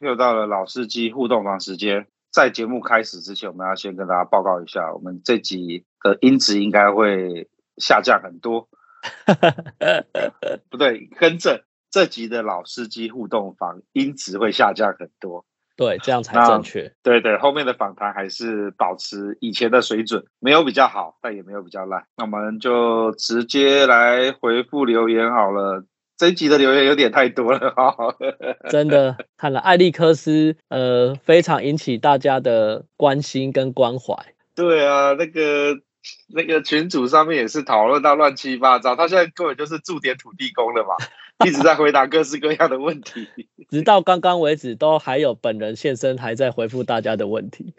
又到了老司机互动房时间，在节目开始之前，我们要先跟大家报告一下，我们这集的音质应该会下降很多。不对，跟着这集的老司机互动房音质会下降很多。对，这样才正确。对对，后面的访谈还是保持以前的水准，没有比较好，但也没有比较烂。那我们就直接来回复留言好了。这一集的留言有点太多了哈，真的看了艾利克斯，呃，非常引起大家的关心跟关怀。对啊，那个那个群组上面也是讨论到乱七八糟，他现在根本就是驻点土地公了嘛。一直在回答各式各样的问题，直到刚刚为止，都还有本人现身，还在回复大家的问题。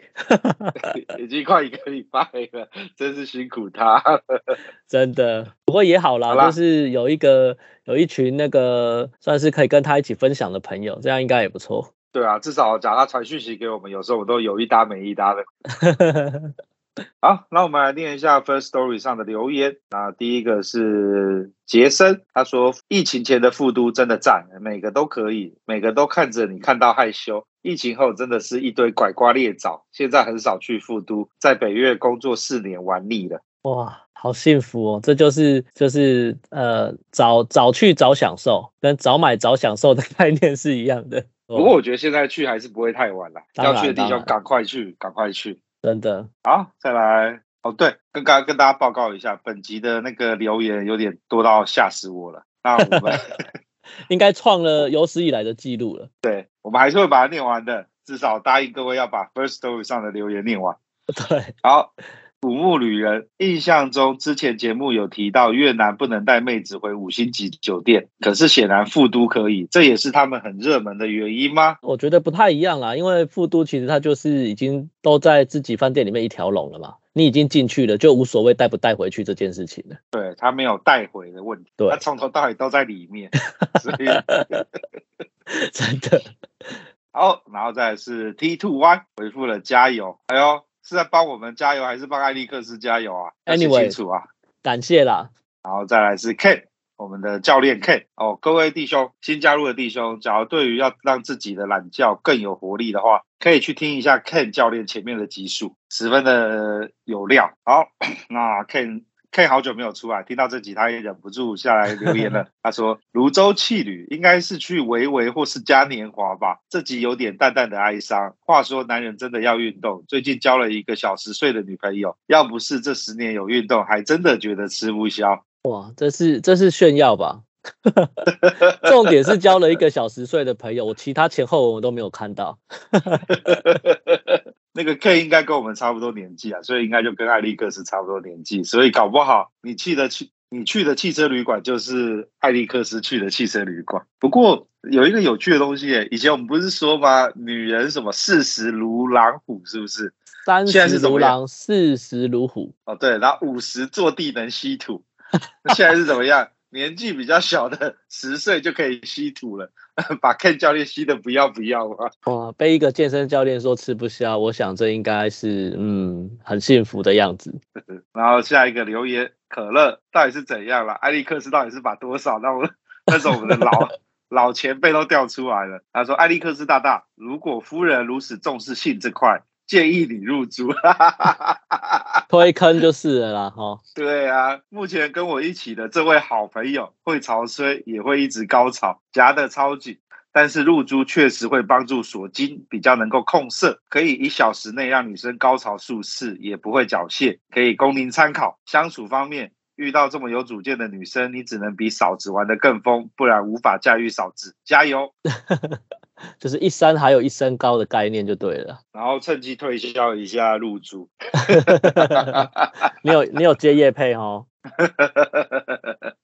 已经快一个礼拜了，真是辛苦他了。真的，不过也好啦，好啦，就是有一个有一群那个算是可以跟他一起分享的朋友，这样应该也不错。对啊，至少讲他传讯息给我们，有时候我都有一搭没一搭的。好，那我们来念一下 First Story 上的留言。那第一个是杰森，他说：“疫情前的富都真的赞，每个都可以，每个都看着你看到害羞。疫情后真的是一堆拐瓜裂枣，现在很少去富都，在北越工作四年玩腻了。”哇，好幸福哦！这就是就是呃，早早去早享受，跟早买早享受的 概念是一样的。不过我觉得现在去还是不会太晚了，要去的地方赶快去，赶快去。真的好，再来哦。对，跟刚刚跟大家报告一下，本集的那个留言有点多到吓死我了。那我们 应该创了有史以来的记录了。对，我们还是会把它念完的，至少答应各位要把 First Story 上的留言念完。对，好。古墓旅人，印象中之前节目有提到越南不能带妹子回五星级酒店，可是显然富都可以，这也是他们很热门的原因吗？我觉得不太一样啦，因为富都其实它就是已经都在自己饭店里面一条龙了嘛，你已经进去了，就无所谓带不带回去这件事情了。对，他没有带回的问题，对，他从头到尾都在里面，所以 真的。好，然后再来是 T Two Y 回复了加油，哎呦。是在帮我们加油，还是帮艾利克斯加油啊？Anyway，清楚啊，感谢啦。然后再来是 Ken，我们的教练 Ken 哦，各位弟兄，新加入的弟兄，假如对于要让自己的懒觉更有活力的话，可以去听一下 Ken 教练前面的集数，十分的有料。好，那 Ken。K 好久没有出来，听到这集他也忍不住下来留言了。他说：“泸州汽旅应该是去维维或是嘉年华吧？”这集有点淡淡的哀伤。话说，男人真的要运动。最近交了一个小十岁的女朋友，要不是这十年有运动，还真的觉得吃不消。哇，这是这是炫耀吧？重点是交了一个小十岁的朋友，我其他前后我都没有看到。那个 K 应该跟我们差不多年纪啊，所以应该就跟艾利克斯差不多年纪，所以搞不好你去的去你去的汽车旅馆就是艾利克斯去的汽车旅馆。不过有一个有趣的东西，以前我们不是说吗？女人什么四十如狼虎，是不是？三十如狼，四十如虎。哦，对，然后五十坐地能吸土，那现在是怎么样？年纪比较小的十岁就可以吸土了，把 Ken 教练吸的不要不要啊！哇，被一个健身教练说吃不消，我想这应该是嗯很幸福的样子。然后下一个留言，可乐到底是怎样了？艾利克斯到底是把多少？那 我那时候我们的老老前辈都调出来了。他说：“艾利克斯大大，如果夫人如此重视性这块，建议你入珠，推坑就是了啦，哈。对啊，目前跟我一起的这位好朋友会潮吹，也会一直高潮，夹得超紧。但是入珠确实会帮助锁精，比较能够控色，可以一小时内让女生高潮数次，也不会缴械，可以供您参考。相处方面，遇到这么有主见的女生，你只能比嫂子玩得更疯，不然无法驾驭嫂子。加油！就是一山还有一山高的概念就对了。然后趁机推销一下入珠。你有你有接业配哦。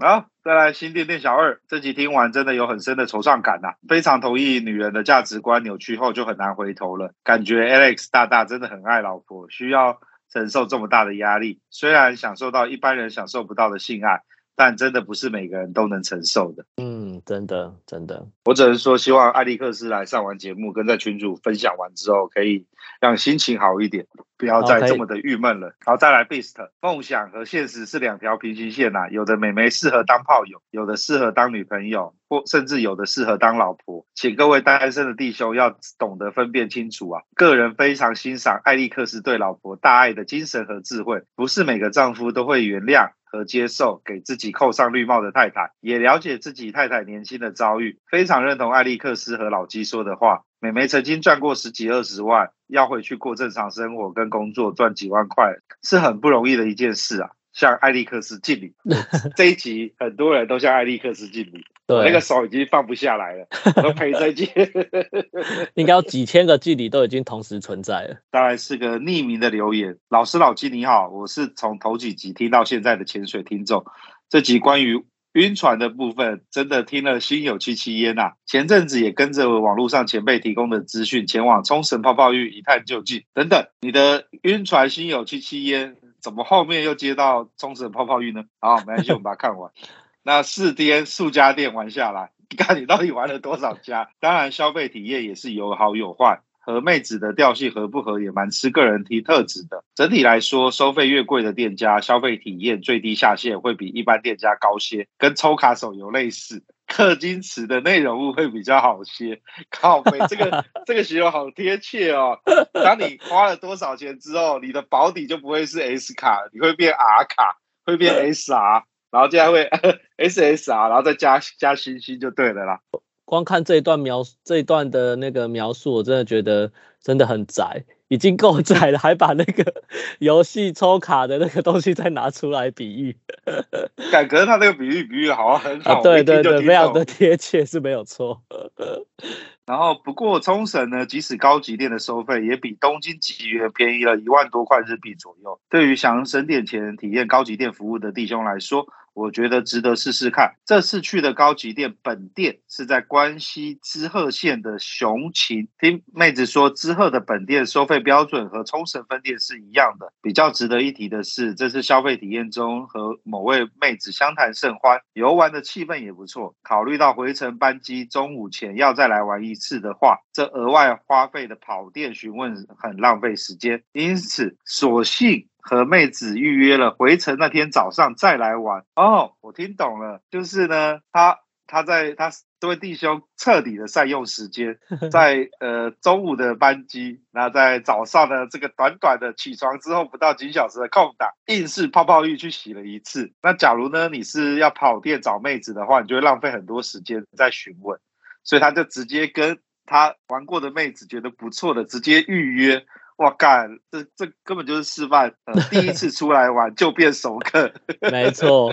好，再来新店店小二，这集听完真的有很深的惆怅感呐、啊，非常同意女人的价值观扭曲后就很难回头了，感觉 Alex 大大真的很爱老婆，需要承受这么大的压力，虽然享受到一般人享受不到的性爱，但真的不是每个人都能承受的。嗯，真的真的，我只能说希望艾利克斯来上完节目，跟在群主分享完之后可以。让心情好一点，不要再这么的郁闷了。好，再来 Beast，梦想和现实是两条平行线呐、啊。有的美眉适合当炮友，有的适合当女朋友，或甚至有的适合当老婆。请各位单身的弟兄要懂得分辨清楚啊！个人非常欣赏艾利克斯对老婆大爱的精神和智慧，不是每个丈夫都会原谅和接受给自己扣上绿帽的太太，也了解自己太太年轻的遭遇，非常认同艾利克斯和老基说的话。美眉曾经赚过十几二十万，要回去过正常生活跟工作赚几万块，是很不容易的一件事啊！向艾利克斯敬礼。这一集很多人都向艾利克斯敬礼，对，那个手已经放不下来了，都赔再见。应该有几千个距离都已经同时存在了。当然是个匿名的留言，老师老鸡你好，我是从头几集听到现在的潜水听众，这集关于。晕船的部分真的听了心有戚戚焉呐！前阵子也跟着网络上前辈提供的资讯前往冲绳泡泡浴一探究竟。等等，你的晕船心有戚戚焉，怎么后面又接到冲绳泡泡浴呢？好，没关系，我们把它看完。那四天数家店玩下来，你 看你到底玩了多少家？当然，消费体验也是有好有坏。和妹子的调性合不合也蛮吃个人提特质的。整体来说，收费越贵的店家，消费体验最低下限会比一般店家高些，跟抽卡手游类似。氪金池的内容物会比较好些。靠北，这个这个形容好贴切哦。当你花了多少钱之后，你的保底就不会是 S 卡，你会变 R 卡，会变 SR，然后接下来会 SSR，然后再加加星星就对了啦。光看这一段描这一段的那个描述，我真的觉得真的很窄，已经够窄了，还把那个 游戏抽卡的那个东西再拿出来比喻。感觉他那个比喻比喻好像很好，啊、对对对，非常的贴切是没有错。然后不过冲绳呢，即使高级店的收费也比东京吉原便宜了一万多块日币左右。对于想省点钱体验高级店服务的弟兄来说，我觉得值得试试看。这次去的高级店本店是在关西知鹤县的熊琴。听妹子说，知鹤的本店收费标准和冲绳分店是一样的。比较值得一提的是，这次消费体验中和某位妹子相谈甚欢，游玩的气氛也不错。考虑到回程班机中午前要再来玩一次的话，这额外花费的跑店询问很浪费时间，因此索性。和妹子预约了回程那天早上再来玩哦，我听懂了，就是呢，他他在他这位弟兄彻底的善用时间，在呃中午的班机，那在早上的这个短短的起床之后不到几小时的空档，硬是泡泡浴去洗了一次。那假如呢你是要跑店找妹子的话，你就会浪费很多时间在询问，所以他就直接跟他玩过的妹子觉得不错的直接预约。哇干，这这根本就是示范，呃，第一次出来玩就变熟客。没错，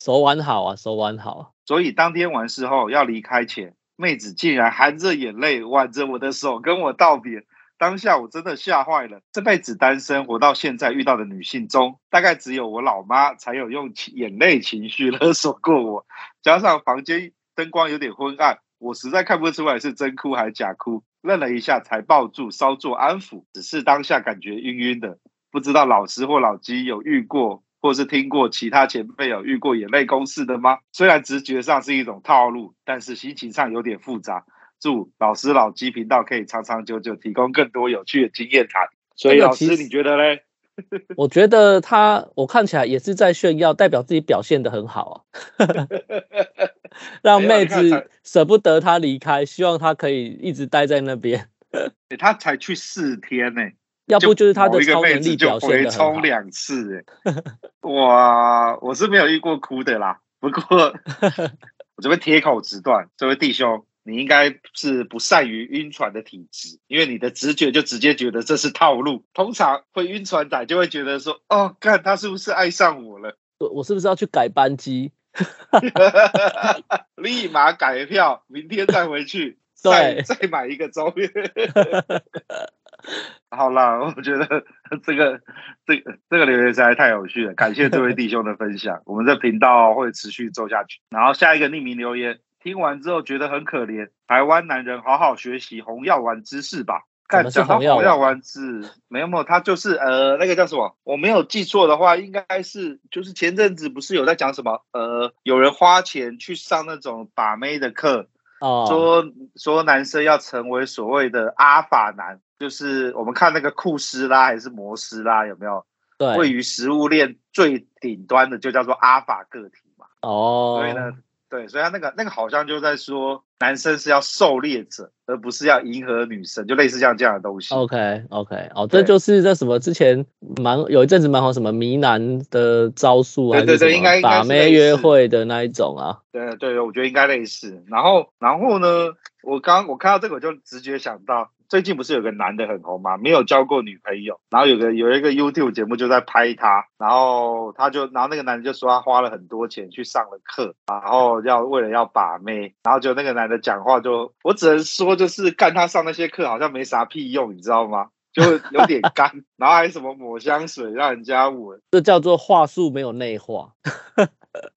手玩好啊，手玩好。所以当天完事后要离开前，妹子竟然含着眼泪挽着我的手跟我道别。当下我真的吓坏了。这辈子单身活到现在遇到的女性中，大概只有我老妈才有用眼泪情绪勒索过我。加上房间灯光有点昏暗，我实在看不出来是真哭还是假哭。愣了一下，才抱住，稍作安抚。只是当下感觉晕晕的，不知道老师或老鸡有遇过，或是听过其他前辈有遇过眼泪公式的吗？虽然直觉上是一种套路，但是心情上有点复杂。祝老师老鸡频道可以长长久久，提供更多有趣的经验谈。所以老师，你觉得嘞？我觉得他，我看起来也是在炫耀，代表自己表现得很好啊，让妹子舍不得他离开，希望他可以一直待在那边。欸，他才去四天呢、欸，要不就是他的超能力表现回冲两次、哇，我是没有遇过哭的啦。不过 我这边铁口直断，这位弟兄，你应该是不善于晕船的体质，因为你的直觉就直接觉得这是套路。通常会晕船仔就会觉得说，哦，看他是不是爱上我了？我我是不是要去改班机？立马改票，明天再回去，再再买一个周边。好啦，我觉得这个这个这个留言实在太有趣了，感谢这位弟兄的分享。我们这频道会持续做下去。然后下一个匿名留言，听完之后觉得很可怜，台湾男人好好学习红药丸知识吧。看讲到红药丸子，没有没有，他就是呃那个叫什么？我没有记错的话，应该是就是前阵子不是有在讲什么？呃，有人花钱去上那种把妹的课，哦，说说男生要成为所谓的阿法男，就是我们看那个库斯拉还是摩斯拉有没有？对，位于食物链最顶端的就叫做阿法个体嘛。哦，所以呢。对，所以他那个那个好像就在说，男生是要狩猎者，而不是要迎合女生，就类似像这样的东西。OK OK，哦，这就是这什么之前蛮有一阵子蛮好什么迷男的招数，还是什么把妹约会的那一种啊？对对对，我觉得应该类似。然后然后呢，我刚我看到这个我就直觉想到。最近不是有个男的很红吗？没有交过女朋友，然后有个有一个 YouTube 节目就在拍他，然后他就然后那个男的就说他花了很多钱去上了课，然后要为了要把妹，然后就那个男的讲话就我只能说就是干他上那些课好像没啥屁用，你知道吗？就有点干，然后还什么抹香水让人家闻，这叫做话术没有内化。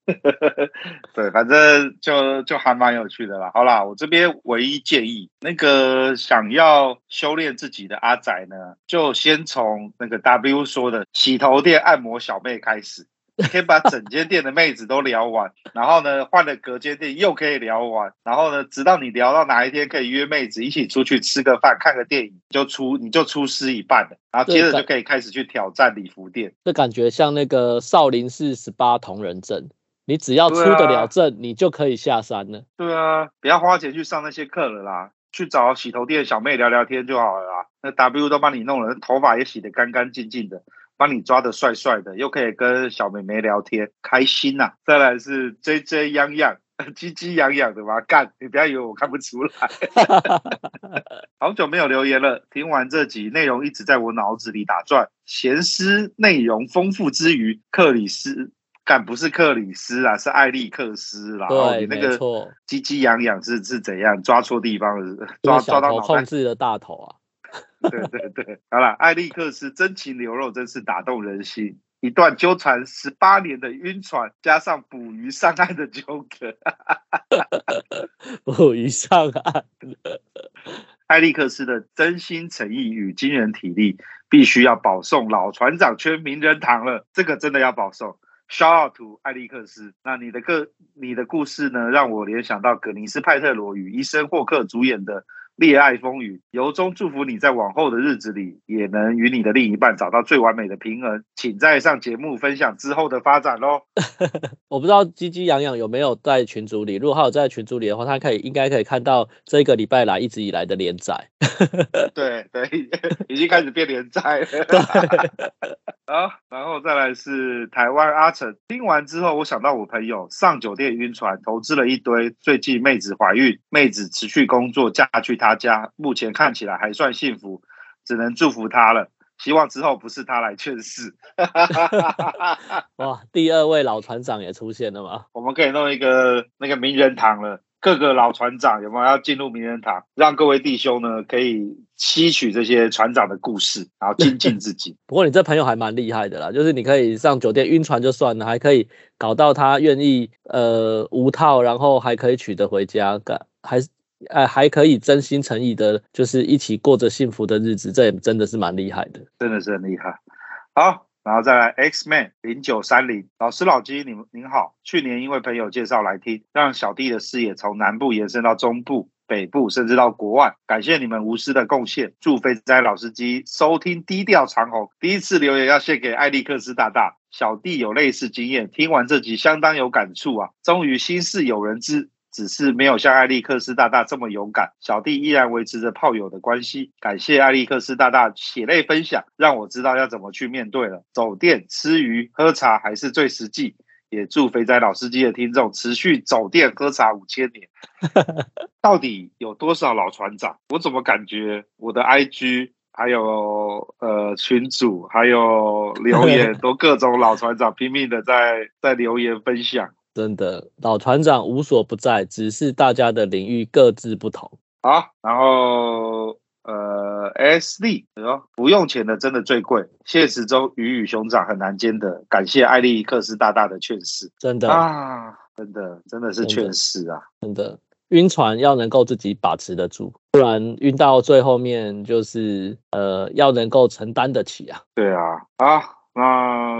对，反正就就还蛮有趣的啦。好啦，我这边唯一建议，那个想要修炼自己的阿仔呢，就先从那个 W 说的洗头店按摩小妹开始。可以把整间店的妹子都聊完，然后呢，换了隔间店又可以聊完，然后呢，直到你聊到哪一天可以约妹子一起出去吃个饭、看个电影，就出你就出师一半了，然后接着就可以开始去挑战礼服店。这感觉像那个少林寺十八铜人阵，你只要出得了阵，你就可以下山了。对啊，不要花钱去上那些课了啦，去找洗头店小妹聊聊天就好了啦。那 W 都帮你弄了，头发也洗得干干净净的。帮你抓的帅帅的，又可以跟小妹妹聊天，开心呐、啊！再来是追追痒痒，鸡鸡痒痒的吗？干，你不要以为我看不出来。好久没有留言了，听完这集内容一直在我脑子里打转，闲思内容丰富之余，克里斯干不是克里斯啊，是艾利克斯啦。对，你那个鸡鸡痒痒是是怎样抓错地方了？抓抓到控制的大头啊！对对对，好了，艾利克斯真情流露，真是打动人心。一段纠缠十八年的晕船，加上捕鱼上岸的纠葛，捕鱼上岸。艾利克斯的真心诚意与惊人体力，必须要保送老船长圈名人堂了。这个真的要保送。Shout out to 艾利克斯。那你的个你的故事呢，让我联想到葛尼斯派特罗与伊森霍克主演的。恋爱风雨，由衷祝福你在往后的日子里也能与你的另一半找到最完美的平衡。请在上节目分享之后的发展喽。我不知道鸡鸡痒痒有没有在群组里，如果他有在群组里的话，他可以应该可以看到这个礼拜来一直以来的连载。对 对，已经开始变连载了。好，然后再来是台湾阿成。听完之后，我想到我朋友上酒店晕船，投资了一堆，最近妹子怀孕，妹子持续工作，嫁去他家，目前看起来还算幸福，只能祝福他了。希望之后不是他来劝世。哇，第二位老船长也出现了吗？我们可以弄一个那个名人堂了。各个老船长有没有要进入名人堂？让各位弟兄呢可以吸取这些船长的故事，然后精进自己。不过你这朋友还蛮厉害的啦，就是你可以上酒店晕船就算了，还可以搞到他愿意呃无套，然后还可以娶得回家，干还呃还可以真心诚意的，就是一起过着幸福的日子，这也真的是蛮厉害的，真的是很厉害。好。然后再来，X Man 零九三零老师老鸡，您您好。去年因为朋友介绍来听，让小弟的视野从南部延伸到中部、北部，甚至到国外。感谢你们无私的贡献，祝肥仔老司机收听低调长虹。第一次留言要献给艾利克斯大大，小弟有类似经验，听完这集相当有感触啊。终于心事有人知，只是没有像艾利克斯大大这么勇敢。小弟依然维持着炮友的关系。感谢艾利克斯大大血泪分享，让我知道要怎么去面对了。走店吃鱼喝茶还是最实际。也祝肥仔老司机的听众持续走店喝茶五千年。到底有多少老船长？我怎么感觉我的 IG 还有呃群主还有留言 都各种老船长拼命的在在留言分享。真的，老船长无所不在，只是大家的领域各自不同。好，然后。呃，SD，不用钱的真的最贵。现实中鱼与熊掌很难兼得，感谢艾利克斯大大的劝世，真的啊，真的真的是劝世啊，真的。晕船要能够自己把持得住，不然晕到最后面就是呃，要能够承担得起啊。对啊，啊。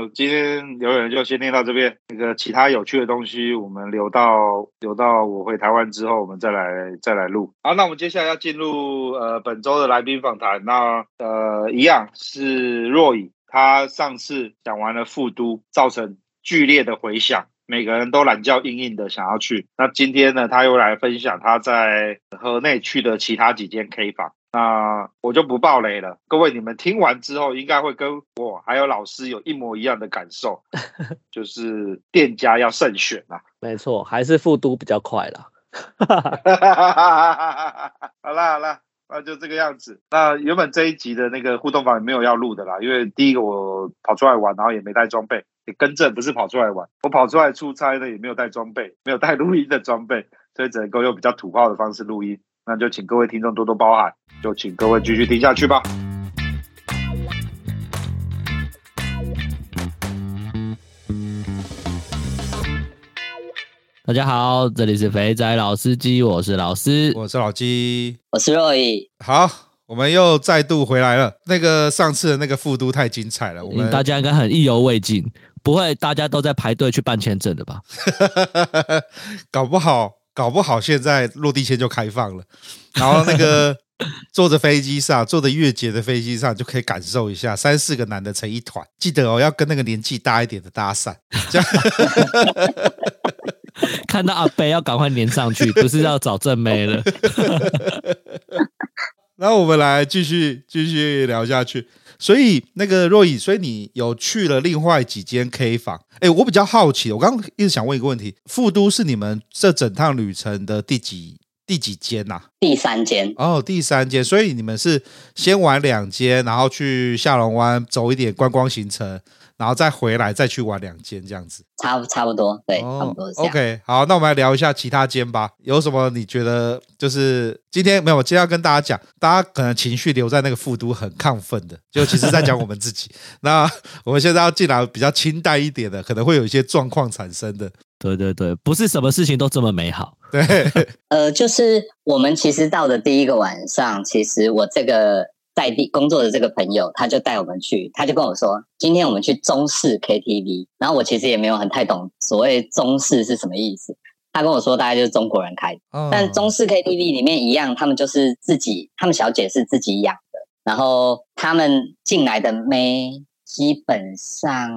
今天留言就先念到这边，那个其他有趣的东西，我们留到留到我回台湾之后，我们再来再来录。好，那我们接下来要进入呃本周的来宾访谈。那呃一样是若以，他上次讲完了富都，造成剧烈的回响，每个人都懒觉硬硬的想要去。那今天呢，他又来分享他在河内去的其他几间 K 房。那我就不爆雷了，各位你们听完之后，应该会跟我还有老师有一模一样的感受，就是店家要慎选啊。没错，还是复都比较快啦。好啦好啦，那就这个样子。那原本这一集的那个互动房也没有要录的啦，因为第一个我跑出来玩，然后也没带装备，也更正不是跑出来玩，我跑出来出差呢也没有带装备，没有带录音的装备，所以只能够用比较土炮的方式录音。那就请各位听众多多包涵，就请各位继续听下去吧。大家好，这里是肥仔老司机，我是老司，我是老鸡，我是若以。好，我们又再度回来了。那个上次的那个复都太精彩了，我们大家应该很意犹未尽，不会大家都在排队去办签证的吧？搞不好。搞不好现在落地签就开放了，然后那个 坐着飞机上，坐着越捷的飞机上，就可以感受一下三四个男的成一团。记得哦，要跟那个年纪大一点的搭讪，这 样看到阿伯要赶快粘上去，不是要找正妹了。然后我们来继续继续聊下去。所以那个若以，所以你有去了另外几间 K 房？哎，我比较好奇，我刚刚一直想问一个问题：富都是你们这整趟旅程的第几第几间呐、啊？第三间哦，第三间。所以你们是先玩两间，然后去下龙湾走一点观光行程。然后再回来，再去玩两间这样子，差差不多，对，哦、差不多是这样。OK，好，那我们来聊一下其他间吧。有什么你觉得就是今天没有？我今天要跟大家讲，大家可能情绪留在那个富都很亢奋的，就其实在讲我们自己。那我们现在要进来比较清淡一点的，可能会有一些状况产生的。对对对，不是什么事情都这么美好。对，呃，就是我们其实到的第一个晚上，其实我这个。在地工作的这个朋友，他就带我们去，他就跟我说：“今天我们去中式 KTV。”然后我其实也没有很太懂所谓中式是什么意思。他跟我说，大概就是中国人开但中式 KTV 里面一样，他们就是自己，他们小姐是自己养的。然后他们进来的妹，基本上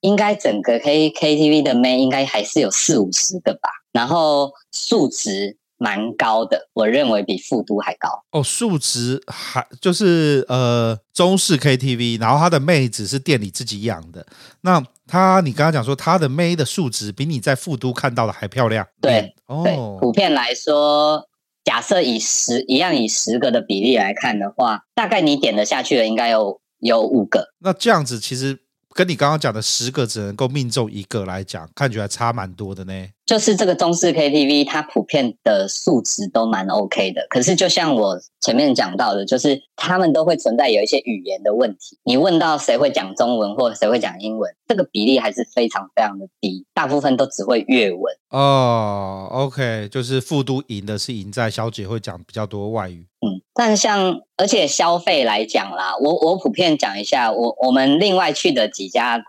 应该整个 K KTV 的妹应该还是有四五十个吧。然后素质。蛮高的，我认为比富都还高哦。数值还就是呃中式 KTV，然后他的妹子是店里自己养的。那他你刚刚讲说他的妹的数值比你在富都看到的还漂亮？对，哦，对，普遍来说，假设以十一样以十个的比例来看的话，大概你点得下去的应该有有五个。那这样子其实跟你刚刚讲的十个只能够命中一个来讲，看起来差蛮多的呢。就是这个中式 KTV，它普遍的素质都蛮 OK 的。可是就像我前面讲到的，就是他们都会存在有一些语言的问题。你问到谁会讲中文或者谁会讲英文，这个比例还是非常非常的低，大部分都只会粤文。哦，OK，就是富都赢的是赢在小姐会讲比较多外语。嗯，但像而且消费来讲啦，我我普遍讲一下，我我们另外去的几家的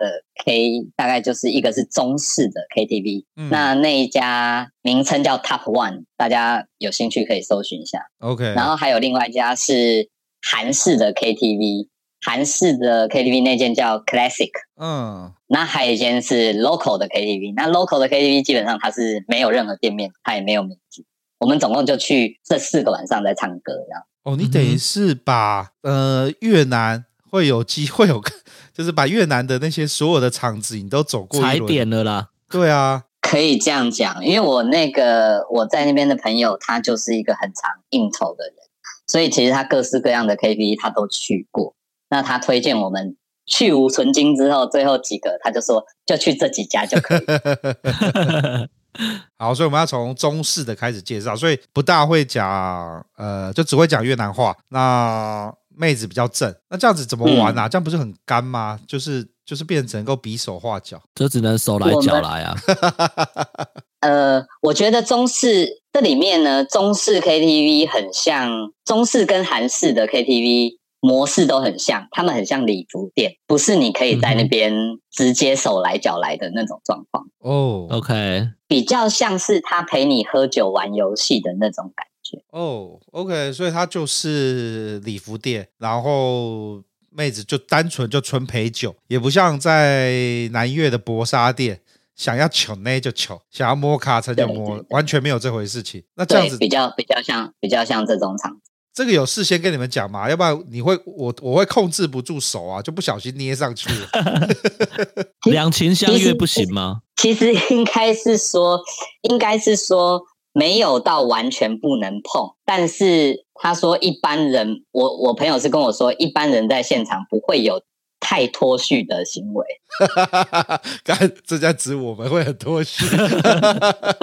K，大概就是一个是中式的 KTV，嗯，那那。一家名称叫 Top One，大家有兴趣可以搜寻一下。OK，然后还有另外一家是韩式的 KTV，韩式的 KTV 那间叫 Classic，嗯，那还有一间是 local 的 KTV。那 local 的 KTV 基本上它是没有任何店面，它也没有名字。我们总共就去这四个晚上在唱歌，这样。哦，你等于是把呃越南会有机会有，就是把越南的那些所有的场子你都走过踩点了啦。对啊。可以这样讲，因为我那个我在那边的朋友，他就是一个很常应酬的人，所以其实他各式各样的 KTV 他都去过。那他推荐我们去无存菁之后，最后几个他就说就去这几家就可以。好，所以我们要从中式的开始介绍，所以不大会讲，呃，就只会讲越南话。那妹子比较正，那这样子怎么玩啊？嗯、这样不是很干吗？就是。就是变成能够比手画脚，这只能手来脚来啊。呃，我觉得中式这里面呢，中式 KTV 很像中式跟韩式的 KTV 模式都很像，他们很像礼服店，不是你可以在那边直接手来脚来的那种状况。哦，OK，比较像是他陪你喝酒玩游戏的那种感觉。哦，OK，所以它就是礼服店，然后。妹子就单纯就纯陪酒，也不像在南越的薄纱店，想要求那就求，想要摸卡层就摸，完全没有这回事情。那这样子比较比较像比较像这种场子。这个有事先跟你们讲吗？要不然你会我我会控制不住手啊，就不小心捏上去了。两情相悦不行吗？其实应该是说，应该是说。没有到完全不能碰，但是他说一般人，我我朋友是跟我说，一般人在现场不会有太脱序的行为。刚这在指我们会很脱序。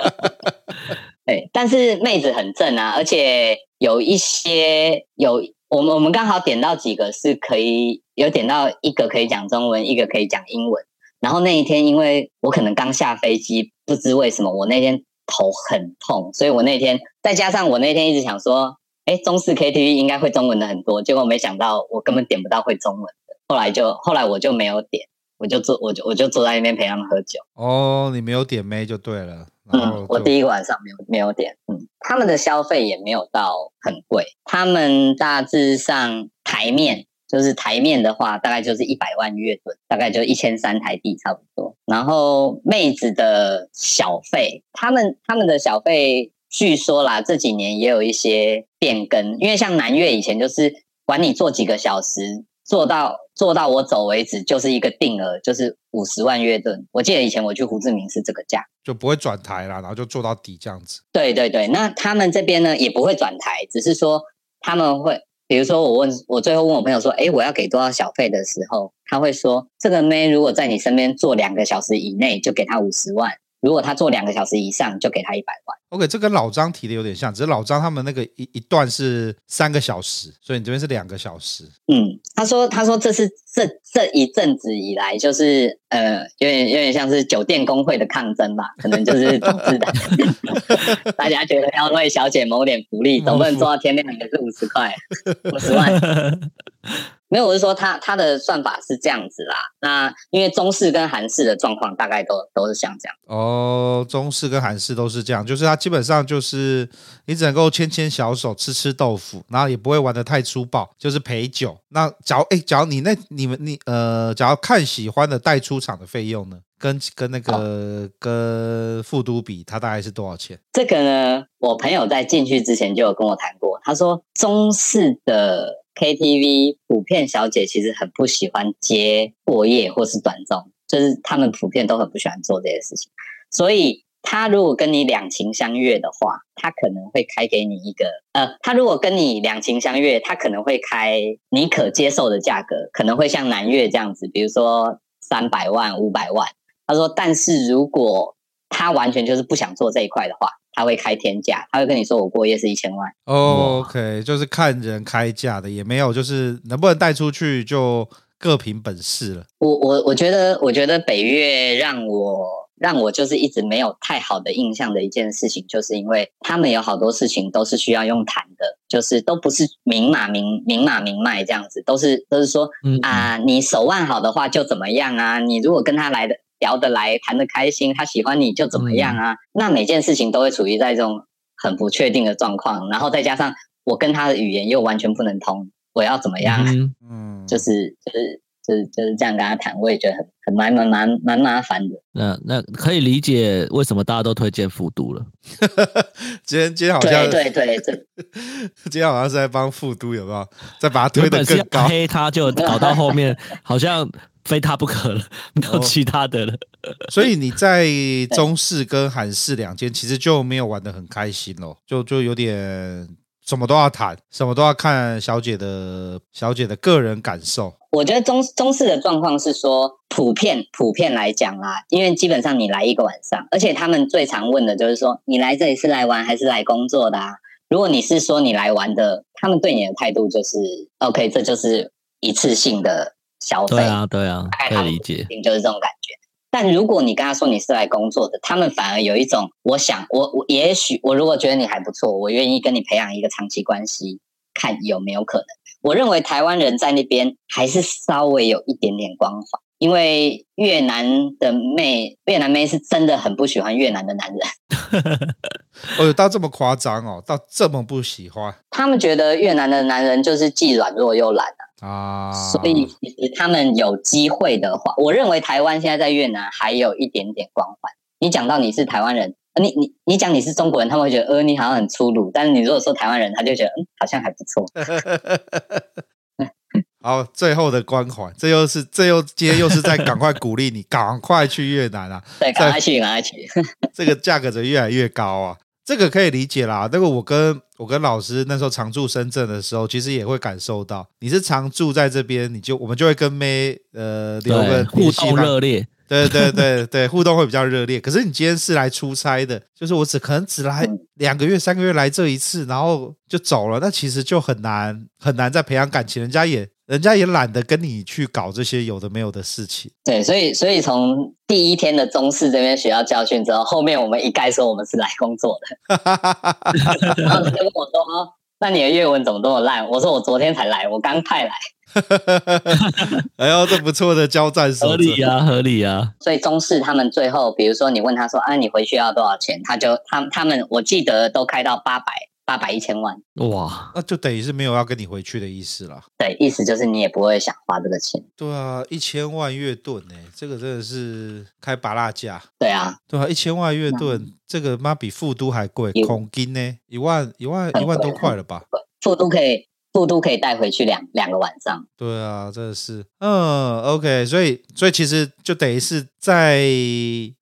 对，但是妹子很正啊，而且有一些有我们我们刚好点到几个是可以有点到一个可以讲中文，一个可以讲英文。然后那一天，因为我可能刚下飞机，不知为什么我那天。头很痛，所以我那天再加上我那天一直想说，哎，中式 KTV 应该会中文的很多，结果没想到我根本点不到会中文的。后来就后来我就没有点，我就坐我就我就坐在那边陪他们喝酒。哦，你没有点妹就对了。嗯，我第一个晚上没有没有点。嗯，他们的消费也没有到很贵，他们大致上台面。就是台面的话，大概就是一百万月盾，大概就一千三台币差不多。然后妹子的小费，他们他们的小费，据说啦，这几年也有一些变更。因为像南越以前就是管你做几个小时，做到做到我走为止，就是一个定额，就是五十万月盾。我记得以前我去胡志明是这个价，就不会转台啦，然后就做到底这样子。对对对，那他们这边呢也不会转台，只是说他们会。比如说，我问我最后问我朋友说：“诶，我要给多少小费的时候，他会说，这个妹如果在你身边坐两个小时以内，就给他五十万。”如果他做两个小时以上，就给他一百万。OK，这跟老张提的有点像，只是老张他们那个一一段是三个小时，所以你这边是两个小时。嗯，他说他说这是这这一阵子以来，就是呃，有点有点像是酒店工会的抗争吧，可能就是导致的。大家觉得要为小姐谋点福利，总不能做到天亮也是五十块五十万。没有，我是说他他的算法是这样子啦。那因为中式跟韩式的状况大概都都是像这样。哦，中式跟韩式都是这样，就是他基本上就是你只能够牵牵小手、吃吃豆腐，然后也不会玩的太粗暴，就是陪酒。那假如哎，假如你那你们你呃，假如看喜欢的带出场的费用呢，跟跟那个、哦、跟富都比，它大概是多少钱？这个呢，我朋友在进去之前就有跟我谈过，他说中式的。KTV 普遍小姐其实很不喜欢接过夜或是短中，就是他们普遍都很不喜欢做这些事情。所以他如果跟你两情相悦的话，他可能会开给你一个呃，他如果跟你两情相悦，他可能会开你可接受的价格，可能会像南越这样子，比如说三百万、五百万。他说，但是如果他完全就是不想做这一块的话。他会开天价，他会跟你说我过夜是一千万。Oh, OK，就是看人开价的，也没有就是能不能带出去就各凭本事了。我我我觉得，我觉得北越让我让我就是一直没有太好的印象的一件事情，就是因为他们有好多事情都是需要用谈的，就是都不是明码明明码明卖这样子，都是都是说啊，你手腕好的话就怎么样啊，你如果跟他来的。聊得来，谈得开心，他喜欢你就怎么样啊？嗯、那每件事情都会处于在这种很不确定的状况，然后再加上我跟他的语言又完全不能通，我要怎么样？嗯，就是就是就是就是这样跟他谈，我也觉得很很蛮蛮蛮蛮麻烦的。那那可以理解为什么大家都推荐复读了。今天今天好像对对对，这 今天好像是在帮复读有没有？再把他推的更高，黑他就搞到后面好像非他不可了，没有其他的了。所以你在中式跟韩式两间其实就没有玩的很开心咯，就就有点。什么都要谈，什么都要看小姐的小姐的个人感受。我觉得中中式的状况是说，普遍普遍来讲啦，因为基本上你来一个晚上，而且他们最常问的就是说，你来这里是来玩还是来工作的啊？如果你是说你来玩的，他们对你的态度就是 OK，这就是一次性的消费。对啊，对啊，可以理解，就是这种感觉。但如果你跟他说你是来工作的，他们反而有一种，我想，我我也许我如果觉得你还不错，我愿意跟你培养一个长期关系，看有没有可能。我认为台湾人在那边还是稍微有一点点光环，因为越南的妹，越南妹是真的很不喜欢越南的男人。哦，到这么夸张哦，到这么不喜欢。他们觉得越南的男人就是既软弱又懒啊。啊，所以其实他们有机会的话，我认为台湾现在在越南还有一点点光环。你讲到你是台湾人，你你你讲你是中国人，他们会觉得呃你好像很粗鲁。但是你如果说台湾人，他就觉得嗯好像还不错。好，最后的光环，这又是这又今天又是在赶快鼓励你 赶快去越南啊！对，赶快去，赶快去。这个价格就越来越高啊。这个可以理解啦。那个我跟我跟老师那时候常住深圳的时候，其实也会感受到，你是常住在这边，你就我们就会跟妹呃留个互动热烈，对对对对，互动会比较热烈。可是你今天是来出差的，就是我只可能只来两个月、三个月来这一次，然后就走了，那其实就很难很难再培养感情，人家也。人家也懒得跟你去搞这些有的没有的事情。对，所以所以从第一天的中式这边学到教训之后，后面我们一概说我们是来工作的。然后他就跟我说：“哦那你的粤文怎么这么烂？”我说：“我昨天才来，我刚派来。”哎呦，这不错的交战手，合理啊，合理啊。所以中式他们最后，比如说你问他说：“啊，你回去要多少钱？”他就他他们我记得都开到八百。八百一千万，哇，那就等于是没有要跟你回去的意思了。对，意思就是你也不会想花这个钱。对啊，一千万月盾呢，这个真的是开拔辣价。对啊，对啊，一千万月盾，嗯、这个妈比富都还贵，恐金呢，一万一万一万多块了吧？富都可以，富都可以带回去两两个晚上。对啊，真的是，嗯，OK，所以所以其实就等于是在，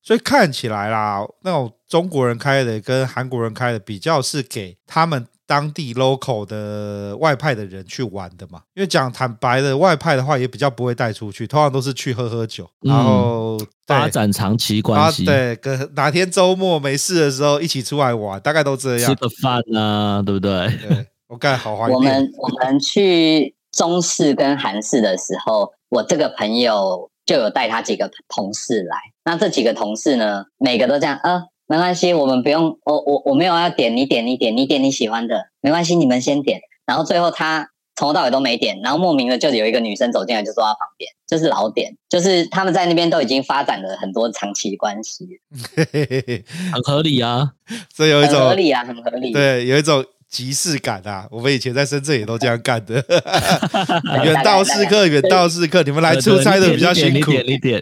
所以看起来啦，那种。中国人开的跟韩国人开的比较是给他们当地 local 的外派的人去玩的嘛，因为讲坦白的，外派的话也比较不会带出去，通常都是去喝喝酒，然后发展长期关系。对，跟哪天周末没事的时候一起出来玩，大概都这样。吃个饭啊，对不对？对，我盖好怀念。我们我们去中式跟韩式的时候，我这个朋友就有带他几个同事来，那这几个同事呢，每个都这样，呃。没关系，我们不用，我我我没有要点，你点你点你点你喜欢的，没关系，你们先点。然后最后他从头到尾都没点，然后莫名的就有一个女生走进来，就坐他旁边，就是老点，就是他们在那边都已经发展了很多长期关系，很合理啊，所以有一种合理啊，很合理，对，有一种即视感啊。我们以前在深圳也都这样干的，远道是客，远道是客，你们来出差的比较辛苦，一点，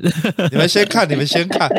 你们先看，你们先看。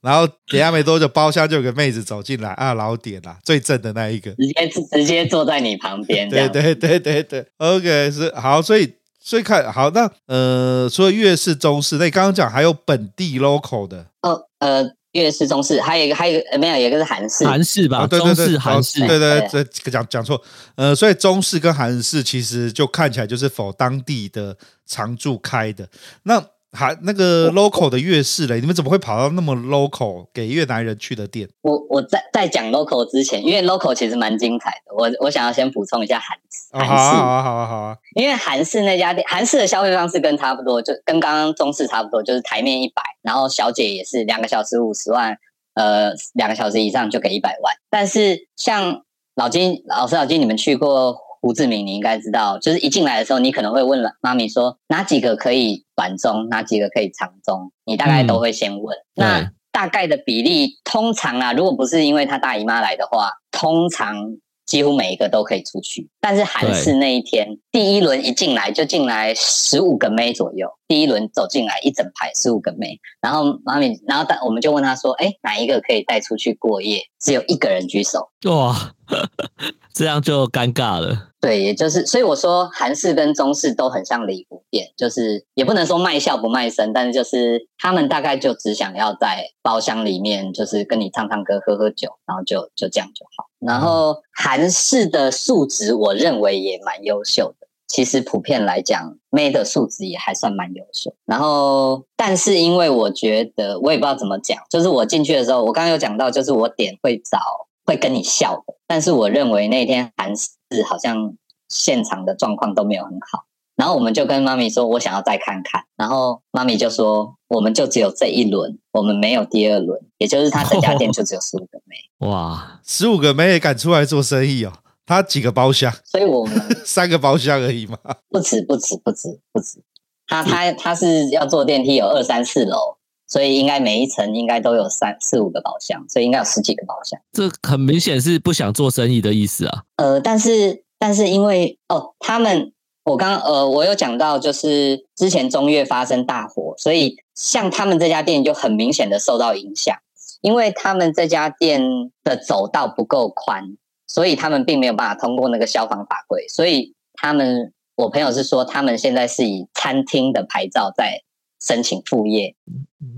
然后等下没多久，包厢就有个妹子走进来啊，老点啦，最正的那一个，直接直接坐在你旁边。对对对对对，OK 是好，所以所以看好那呃，除了粤式、中式，那你刚刚讲还有本地 local 的哦，呃，粤式、中式，还有一个还有一个没有，有一个是韩式，韩式吧？哦、对对对，中式、韩式，对对对，这讲讲错，呃，所以中式跟韩式其实就看起来就是否当地的常驻开的那。还那个 local 的粤式嘞，你们怎么会跑到那么 local 给越南人去的店？我我在在讲 local 之前，因为 local 其实蛮精彩的，我我想要先补充一下韩韩视，好啊好啊好啊，好啊，因为韩式那家店，韩式的消费方式跟差不多，就跟刚刚中式差不多，就是台面一百，然后小姐也是两个小时五十万，呃，两个小时以上就给一百万。但是像老金老师老金，你们去过？胡志明，你应该知道，就是一进来的时候，你可能会问了妈咪说哪几个可以短中，哪几个可以长中，你大概都会先问。嗯、那大概的比例，通常啊，如果不是因为他大姨妈来的话，通常几乎每一个都可以出去。但是韩式那一天，第一轮一进来就进来十五个妹左右，第一轮走进来一整排十五个妹，然后妈咪，然后但我们就问他说：“哎，哪一个可以带出去过夜？”只有一个人举手，哇，这样就尴尬了。对，也就是，所以我说韩式跟中式都很像礼服店，就是也不能说卖笑不卖身，但是就是他们大概就只想要在包厢里面，就是跟你唱唱歌、喝喝酒，然后就就这样就好。然后韩式的素质，我认为也蛮优秀的。其实普遍来讲，妹的素质也还算蛮优秀。然后，但是因为我觉得，我也不知道怎么讲，就是我进去的时候，我刚刚有讲到，就是我点会找会跟你笑的，但是我认为那天韩式。是好像现场的状况都没有很好，然后我们就跟妈咪说，我想要再看看，然后妈咪就说，我们就只有这一轮，我们没有第二轮，也就是他这家店就只有十五个妹，哇，十五个妹也敢出来做生意哦？他几个包厢？所以我们 三个包厢而已嘛，不止不止不止不止，他他他是要坐电梯，有二三四楼。所以应该每一层应该都有三四五个包厢，所以应该有十几个包厢。这很明显是不想做生意的意思啊。呃，但是但是因为哦，他们我刚呃我有讲到，就是之前中越发生大火，所以像他们这家店就很明显的受到影响，因为他们这家店的走道不够宽，所以他们并没有办法通过那个消防法规，所以他们我朋友是说他们现在是以餐厅的牌照在申请副业。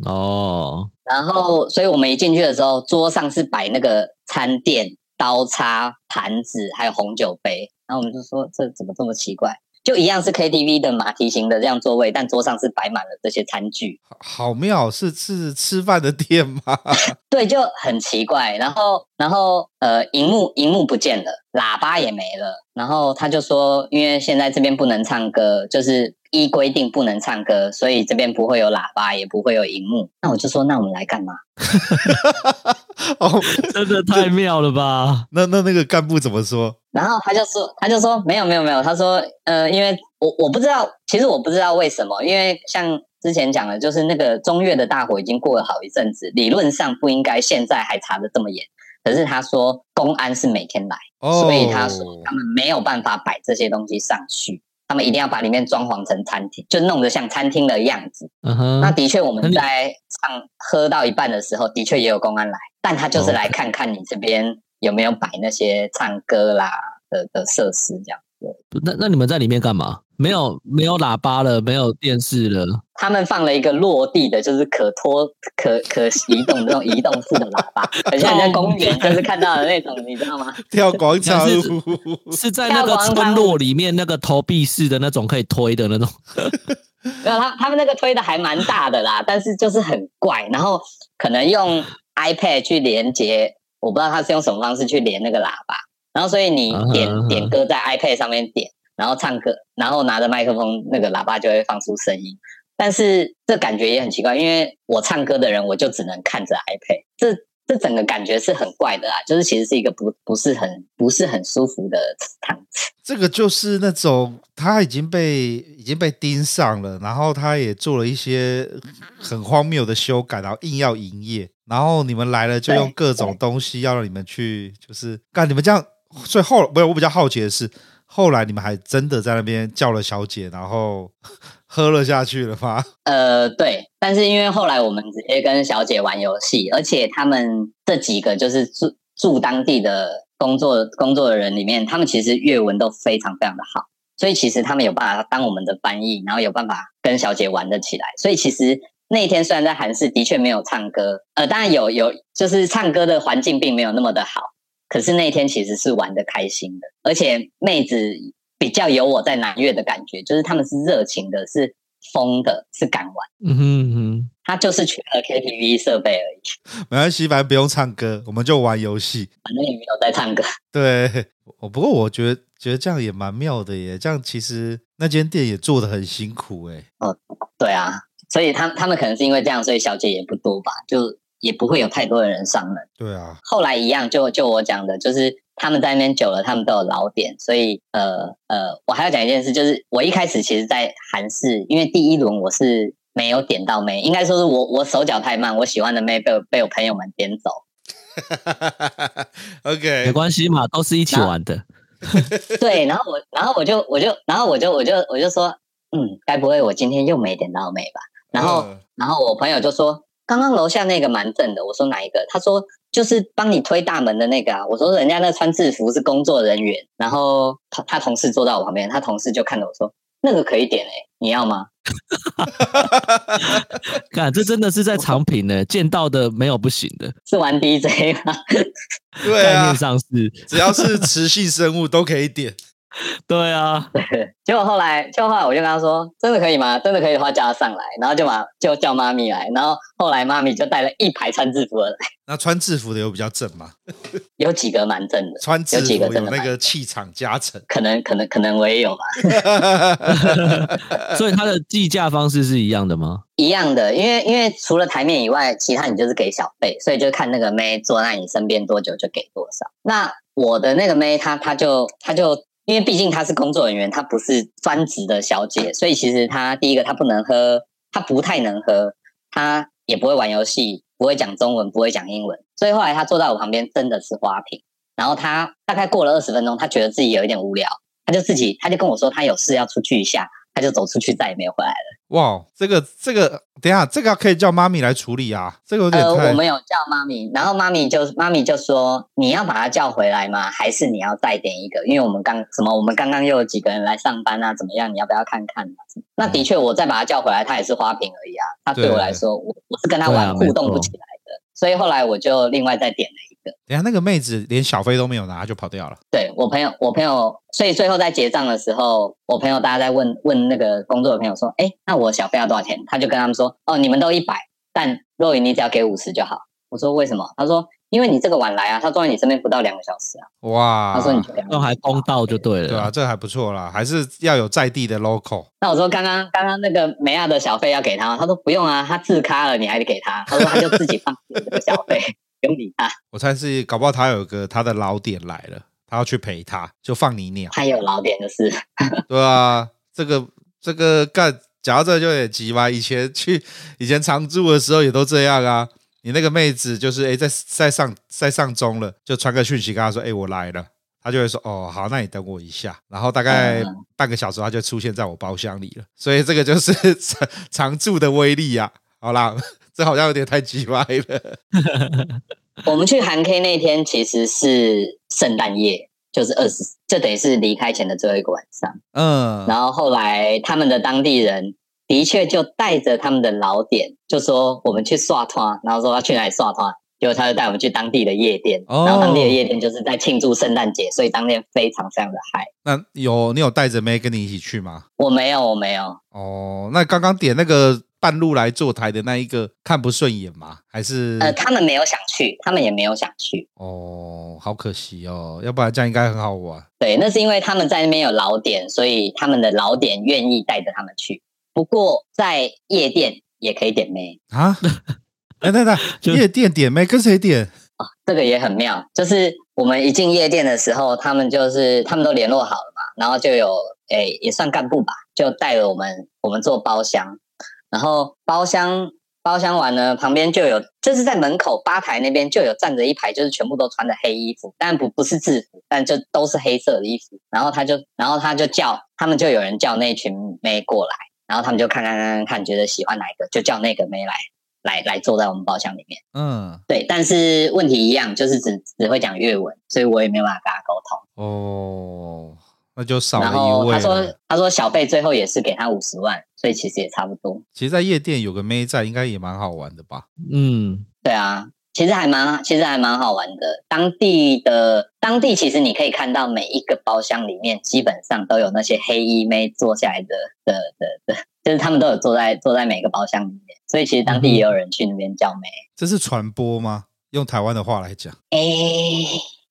哦，然后，所以我们一进去的时候，桌上是摆那个餐垫、刀叉、盘子，还有红酒杯。然后我们就说，这怎么这么奇怪？就一样是 KTV 的马蹄形的这样座位，但桌上是摆满了这些餐具。好妙，是是吃饭的店吗？对，就很奇怪。然后，然后呃，荧幕荧幕不见了，喇叭也没了。然后他就说，因为现在这边不能唱歌，就是。依规定不能唱歌，所以这边不会有喇叭，也不会有荧幕。那我就说，那我们来干嘛？哦，真的太妙了吧？那那那个干部怎么说？然后他就说，他就说没有没有没有。他说，呃，因为我我不知道，其实我不知道为什么，因为像之前讲的，就是那个中越的大火已经过了好一阵子，理论上不应该现在还查的这么严。可是他说公安是每天来，哦，所以他说他们没有办法摆这些东西上去。他们一定要把里面装潢成餐厅，就弄得像餐厅的样子。Uh huh. 那的确，我们在唱喝到一半的时候，的确也有公安来，但他就是来看看你这边有没有摆那些唱歌啦的的设施，这样。那那你们在里面干嘛？没有没有喇叭了，没有电视了。他们放了一个落地的，就是可拖可可移动的那种移动式的喇叭，很像你在公园就是看到的那种，你知道吗？跳广场 舞 是在那个村落里面那个投币式的那种可以推的那种。没有，他他们那个推的还蛮大的啦，但是就是很怪，然后可能用 iPad 去连接，我不知道他是用什么方式去连那个喇叭。然后，所以你点、uh huh. 点歌在 iPad 上面点，然后唱歌，然后拿着麦克风，那个喇叭就会放出声音。但是这感觉也很奇怪，因为我唱歌的人，我就只能看着 iPad，这这整个感觉是很怪的啊，就是其实是一个不不是很不是很舒服的场子。这个就是那种他已经被已经被盯上了，然后他也做了一些很荒谬的修改，然后硬要营业。然后你们来了，就用各种东西要让你们去，就是干你们这样。所以后，不是我比较好奇的是，后来你们还真的在那边叫了小姐，然后 喝了下去了吗？呃，对。但是因为后来我们直接跟小姐玩游戏，而且他们这几个就是住住当地的工作工作的人里面，他们其实粤文都非常非常的好，所以其实他们有办法当我们的翻译，然后有办法跟小姐玩得起来。所以其实。那一天虽然在韩式的确没有唱歌，呃，当然有有，就是唱歌的环境并没有那么的好，可是那一天其实是玩的开心的，而且妹子比较有我在南越的感觉，就是他们是热情的，是疯的，是敢玩。嗯哼嗯哼，他就是缺了 KTV 设备而已。没关系，反正不用唱歌，我们就玩游戏。反正也没有在唱歌。对，我不过我觉得觉得这样也蛮妙的耶，这样其实那间店也做的很辛苦哎。哦，对啊。所以他他们可能是因为这样，所以小姐也不多吧，就也不会有太多的人上门。对啊。后来一样，就就我讲的，就是他们在那边久了，他们都有老点。所以呃呃，我还要讲一件事，就是我一开始其实，在韩式，因为第一轮我是没有点到妹，应该说是我我手脚太慢，我喜欢的妹被被我朋友们点走。OK，没关系嘛，都是一起玩的。对，然后我，然后我就，我就，然后我就，我就，我就说，嗯，该不会我今天又没点到妹吧？然后，嗯、然后我朋友就说，刚刚楼下那个蛮正的。我说哪一个？他说就是帮你推大门的那个啊。我说人家那穿制服是工作人员。然后他他同事坐到我旁边，他同事就看着我说。那个可以点诶、欸，你要吗？看，这真的是在藏品呢，见到的没有不行的。是玩 DJ 吗？对啊，概念上是，只要是雌性生物都可以点。对啊，对，结果后来，就后来我就跟他说，真的可以吗？真的可以的话叫他上来，然后就把就叫妈咪来，然后后来妈咪就带了一排穿制服的来。那穿制服的有比较正吗？有几个蛮正的，穿制服有几个真的那个气场加成，可能可能可能我也有吧。所以他的计价方式是一样的吗？一样的，因为因为除了台面以外，其他你就是给小费，所以就看那个妹坐在你身边多久就给多少。那我的那个妹，她她就她就。因为毕竟她是工作人员，她不是专职的小姐，所以其实她第一个她不能喝，她不太能喝，她也不会玩游戏，不会讲中文，不会讲英文，所以后来她坐在我旁边真的是花瓶。然后她大概过了二十分钟，她觉得自己有一点无聊，她就自己，她就跟我说她有事要出去一下。她就走出去，再也没有回来了。哇，这个这个，等一下，这个可以叫妈咪来处理啊。这个有点太……呃，我们有叫妈咪，然后妈咪就妈咪就说：“你要把他叫回来吗？还是你要再点一个？因为我们刚什么，我们刚刚又有几个人来上班啊？怎么样？你要不要看看？”那的确，我再把他叫回来，他也是花瓶而已啊。他对我来说，我我是跟他玩互动不起来的，所以后来我就另外再点了。等下，那个妹子连小费都没有拿就跑掉了。对，我朋友，我朋友，所以最后在结账的时候，我朋友大家在问问那个工作的朋友说：“哎，那我小费要多少钱？”他就跟他们说：“哦，你们都一百，但若云你只要给五十就好。”我说：“为什么？”他说：“因为你这个晚来啊，他坐在你身边不到两个小时啊。”哇，他说：“你就两个那还公道就对了。”对啊，这还不错啦，还是要有在地的 local。那我说刚刚刚刚那个梅亚的小费要给他，他说不用啊，他自咖了，你还得给他。他说他就自己放这个小费。不用理他，我猜是搞不好他有个他的老点来了，他要去陪他，就放你鸟。他有老点的事，对啊，这个这个干讲到这就有点急吧？以前去以前常住的时候也都这样啊。你那个妹子就是哎，在在上在上钟了，就传个讯息跟他说哎，我来了，他就会说哦好，那你等我一下，然后大概半个小时他就出现在我包厢里了。所以这个就是 常常住的威力呀、啊。好啦。这好像有点太奇怪了。我们去韩 K 那天其实是圣诞夜，就是二十，这等于是离开前的最后一个晚上。嗯，然后后来他们的当地人的确就带着他们的老点，就说我们去刷团，然后说要去哪里刷团，结果他就带我们去当地的夜店。哦，然后当地的夜店就是在庆祝圣诞节，所以当天非常非常的嗨。那有你有带着妹跟你一起去吗？我没有，我没有。哦，那刚刚点那个。半路来坐台的那一个看不顺眼吗？还是呃，他们没有想去，他们也没有想去。哦，好可惜哦，要不然这样应该很好玩。对，那是因为他们在那边有老点，所以他们的老点愿意带着他们去。不过在夜店也可以点妹啊？哎，等等，夜店点妹跟谁点？哦，这个也很妙，就是我们一进夜店的时候，他们就是他们都联络好了嘛，然后就有诶也算干部吧，就带了我们我们做包厢。然后包厢包厢完呢，旁边就有，就是在门口吧台那边就有站着一排，就是全部都穿着黑衣服，但不不是制服，但就都是黑色的衣服。然后他就，然后他就叫他们，就有人叫那群妹过来，然后他们就看看看看看，觉得喜欢哪一个，就叫那个妹来来来坐在我们包厢里面。嗯，对，但是问题一样，就是只只会讲粤文，所以我也没有办法跟他沟通。哦。那就少了一位。然后他说：“他说小贝最后也是给他五十万，所以其实也差不多。其实，在夜店有个妹在，应该也蛮好玩的吧？嗯，对啊，其实还蛮，其实还蛮好玩的。当地的当地，其实你可以看到每一个包厢里面，基本上都有那些黑衣妹坐下来的的的的，就是他们都有坐在坐在每个包厢里面。所以其实当地也有人去那边叫妹。嗯、这是传播吗？用台湾的话来讲，哎，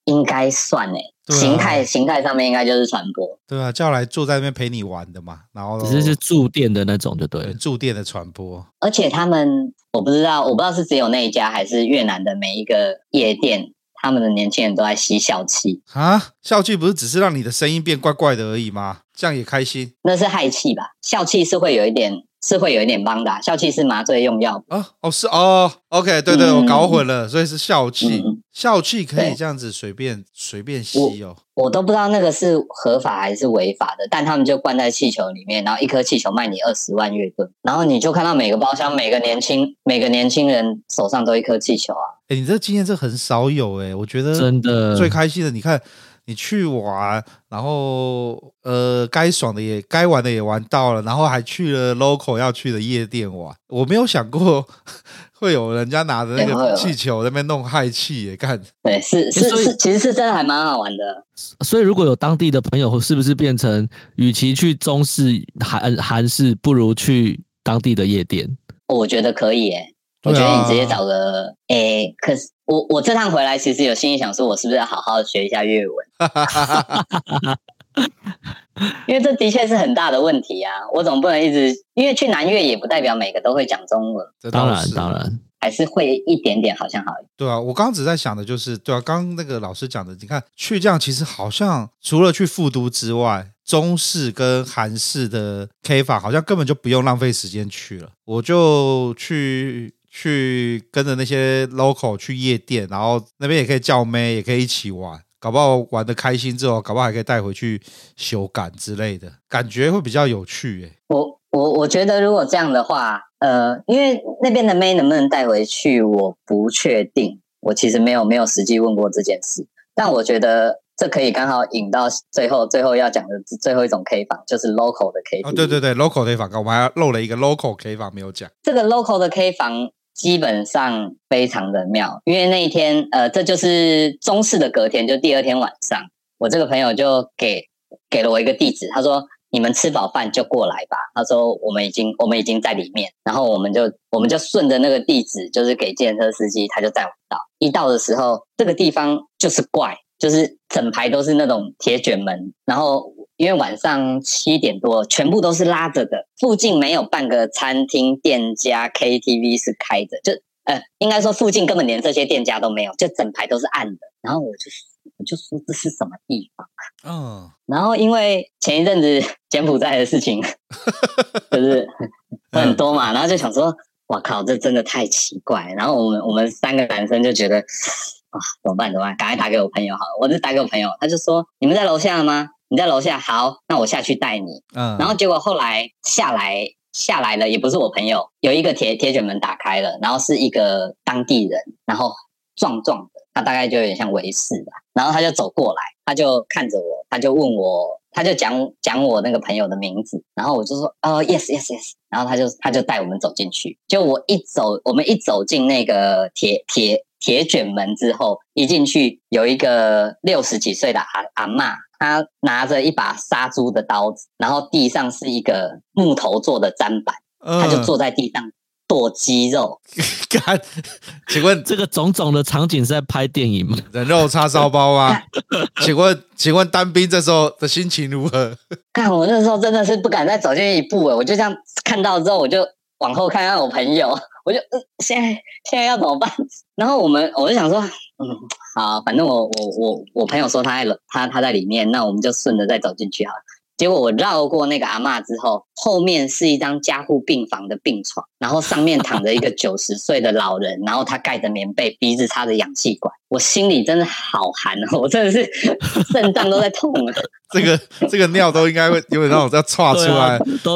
应该算诶。”形态形态上面应该就是传播，对啊，叫来坐在那边陪你玩的嘛，然后只是是住店的那种就对了，对，驻店的传播。而且他们我不知道，我不知道是只有那一家还是越南的每一个夜店，他们的年轻人都在吸笑气啊？笑气不是只是让你的声音变怪怪的而已吗？这样也开心？那是氦气吧？笑气是会有一点，是会有一点帮的，笑气是麻醉用药啊？哦是哦，OK，对对，嗯、我搞混了，所以是笑气。嗯笑气可以对这样子随便随便吸哦。我都不知道那个是合法还是违法的，但他们就灌在气球里面，然后一颗气球卖你二十万月盾，然后你就看到每个包厢每个年轻每个年轻人手上都一颗气球啊。哎，你这个经验这很少有哎，我觉得真的最开心的，你看。你去玩，然后呃，该爽的也该玩的也玩到了，然后还去了 local 要去的夜店玩。我没有想过会有人家拿着那个气球在那边弄氦气也干。对，是是是，其实是真的还蛮好玩的。所以如果有当地的朋友，是不是变成与其去中式韩韩式，不如去当地的夜店？我觉得可以诶、欸。我觉得你直接找个诶、啊欸，可是我我这趟回来其实有心里想说，我是不是要好好学一下粤文？因为这的确是很大的问题啊！我总不能一直因为去南越也不代表每个都会讲中文。这当然当然还是会一点点，好像好一点。对啊，我刚刚只在想的就是，对啊，刚刚那个老师讲的，你看去这样其实好像除了去复读之外，中式跟韩式的 K 法好像根本就不用浪费时间去了，我就去。去跟着那些 local 去夜店，然后那边也可以叫妹，也可以一起玩，搞不好玩的开心之后，搞不好还可以带回去修改之类的，感觉会比较有趣诶。我我我觉得如果这样的话，呃，因为那边的妹能不能带回去，我不确定，我其实没有没有实际问过这件事，但我觉得这可以刚好引到最后最后要讲的最后一种 K 房，就是 local 的 K 房。哦，对对对，local K 房，我们还漏了一个 local K 房没有讲。这个 local 的 K 房。基本上非常的妙，因为那一天，呃，这就是中式的隔天，就第二天晚上，我这个朋友就给给了我一个地址，他说：“你们吃饱饭就过来吧。”他说：“我们已经我们已经在里面。”然后我们就我们就顺着那个地址，就是给建车司机，他就载我们到。一到的时候，这个地方就是怪，就是整排都是那种铁卷门，然后。因为晚上七点多，全部都是拉着的，附近没有半个餐厅、店家、KTV 是开着，就呃，应该说附近根本连这些店家都没有，就整排都是暗的。然后我就我就说，这是什么地方？嗯，然后因为前一阵子柬埔寨的事情 就是很多嘛，然后就想说，哇靠，这真的太奇怪。然后我们我们三个男生就觉得啊，怎么办？怎么办？赶快打给我朋友好了，我就打给我朋友，他就说，你们在楼下了吗？你在楼下，好，那我下去带你。嗯，然后结果后来下来下来了，也不是我朋友，有一个铁铁卷门打开了，然后是一个当地人，然后壮壮的，他大概就有点像维士吧，然后他就走过来，他就看着我，他就问我，他就讲讲我那个朋友的名字，然后我就说，哦，yes yes yes，然后他就他就带我们走进去，就我一走，我们一走进那个铁铁铁卷门之后，一进去有一个六十几岁的阿阿嬷。他拿着一把杀猪的刀子，然后地上是一个木头做的砧板，他就坐在地上剁鸡肉。干，请问这个种种的场景是在拍电影吗？人肉叉烧包吗？请问，请问单兵这时候的心情如何？看我那时候真的是不敢再走进一步，我就这样看到之后，我就往后看看我朋友，我就嗯，现在现在要怎么办？然后我们我就想说，嗯。好，反正我我我我朋友说他在他他在里面，那我们就顺着再走进去好了。结果我绕过那个阿嬷之后，后面是一张加护病房的病床，然后上面躺着一个 九十岁的老人，然后他盖着棉被，鼻子插着氧气管。我心里真的好寒哦，我真的是肾脏都在痛啊。这个这个尿都应该会有点让我要唰出来。啊、都，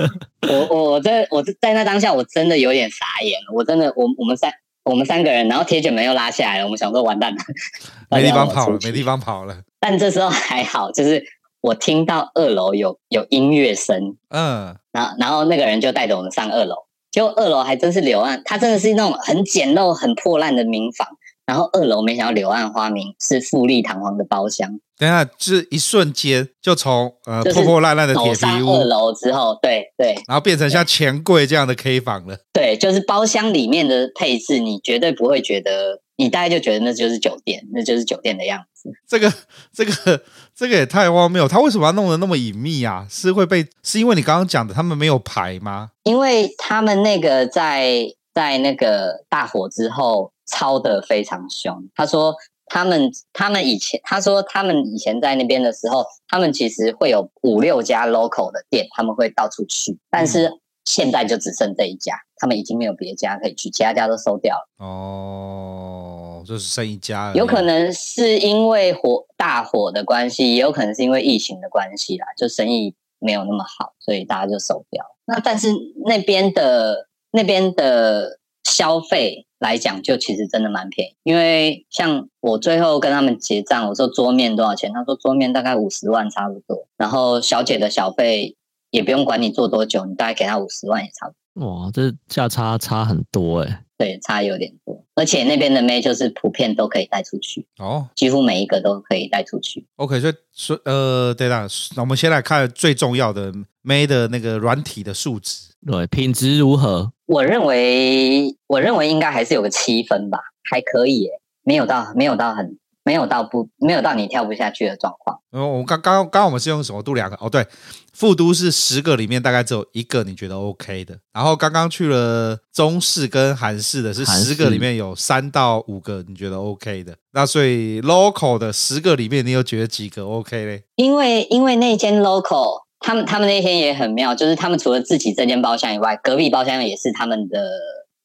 我我我在我在那当下我真的有点傻眼了，我真的我我们三。我们三个人，然后铁卷门又拉下来了。我们想说完蛋了，没地方跑了，没地方跑了。但这时候还好，就是我听到二楼有有音乐声，嗯，然后然后那个人就带着我们上二楼，结果二楼还真是柳暗，它真的是那种很简陋、很破烂的民房。然后二楼没想到柳暗花明，是富丽堂皇的包厢。等一下，就是一瞬间就从呃破破烂烂的铁皮屋，二楼之后，对对，然后变成像钱柜这样的 K 房了。对，就是包厢里面的配置，你绝对不会觉得，你大概就觉得那就是酒店，那就是酒店的样子。这个这个这个也太荒谬，他为什么要弄得那么隐秘啊？是会被是因为你刚刚讲的他们没有牌吗？因为他们那个在在那个大火之后。操得非常凶。他说他们他们以前他说他们以前在那边的时候，他们其实会有五六家 local 的店，他们会到处去。但是现在就只剩这一家，他们已经没有别家可以去，其他家都收掉了。哦，就是剩一家。有可能是因为火大火的关系，也有可能是因为疫情的关系啦，就生意没有那么好，所以大家就收掉。那但是那边的那边的消费来讲，就其实真的蛮便宜。因为像我最后跟他们结账，我说桌面多少钱？他说桌面大概五十万差不多。然后小姐的小费也不用管你做多久，你大概给她五十万也差不多。哇，这价差差很多哎，对，差有点多，而且那边的妹就是普遍都可以带出去哦，几乎每一个都可以带出去。OK，所以说呃，对啦，那我们先来看最重要的妹的那个软体的素质，对，品质如何？我认为，我认为应该还是有个七分吧，还可以耶，没有到，没有到很。没有到不没有到你跳不下去的状况。嗯，我刚刚刚刚我们是用什么度量的？哦，对，复都是十个里面大概只有一个你觉得 OK 的。然后刚刚去了中式跟韩式的是十个里面有三到五个你觉得 OK 的。那所以 local 的十个里面你有觉得几个 OK 嘞？因为因为那间 local 他们他们那天也很妙，就是他们除了自己这间包厢以外，隔壁包厢也是他们的，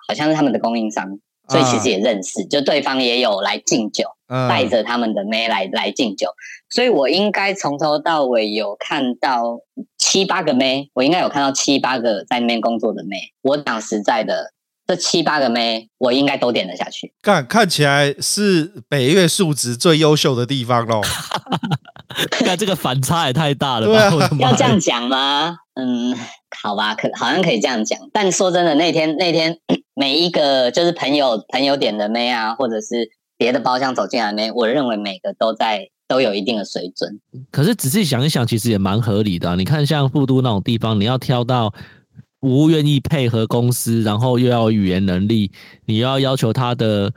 好像是他们的供应商。所以其实也认识，就对方也有来敬酒，带着他们的妹来来敬酒，所以我应该从头到尾有看到七八个妹，我应该有看到七八个在那边工作的妹。我讲实在的，这七八个妹，我应该都点得下去。看看起来是北越素质最优秀的地方喽。那这个反差也太大了吧？啊、要这样讲吗？嗯，好吧，可好像可以这样讲。但说真的，那天那天每一个就是朋友朋友点的妹啊，或者是别的包厢走进来的妹，我认为每个都在都有一定的水准。可是仔细想一想，其实也蛮合理的。你看，像富都那种地方，你要挑到服务愿意配合公司，然后又要语言能力，你要要求他的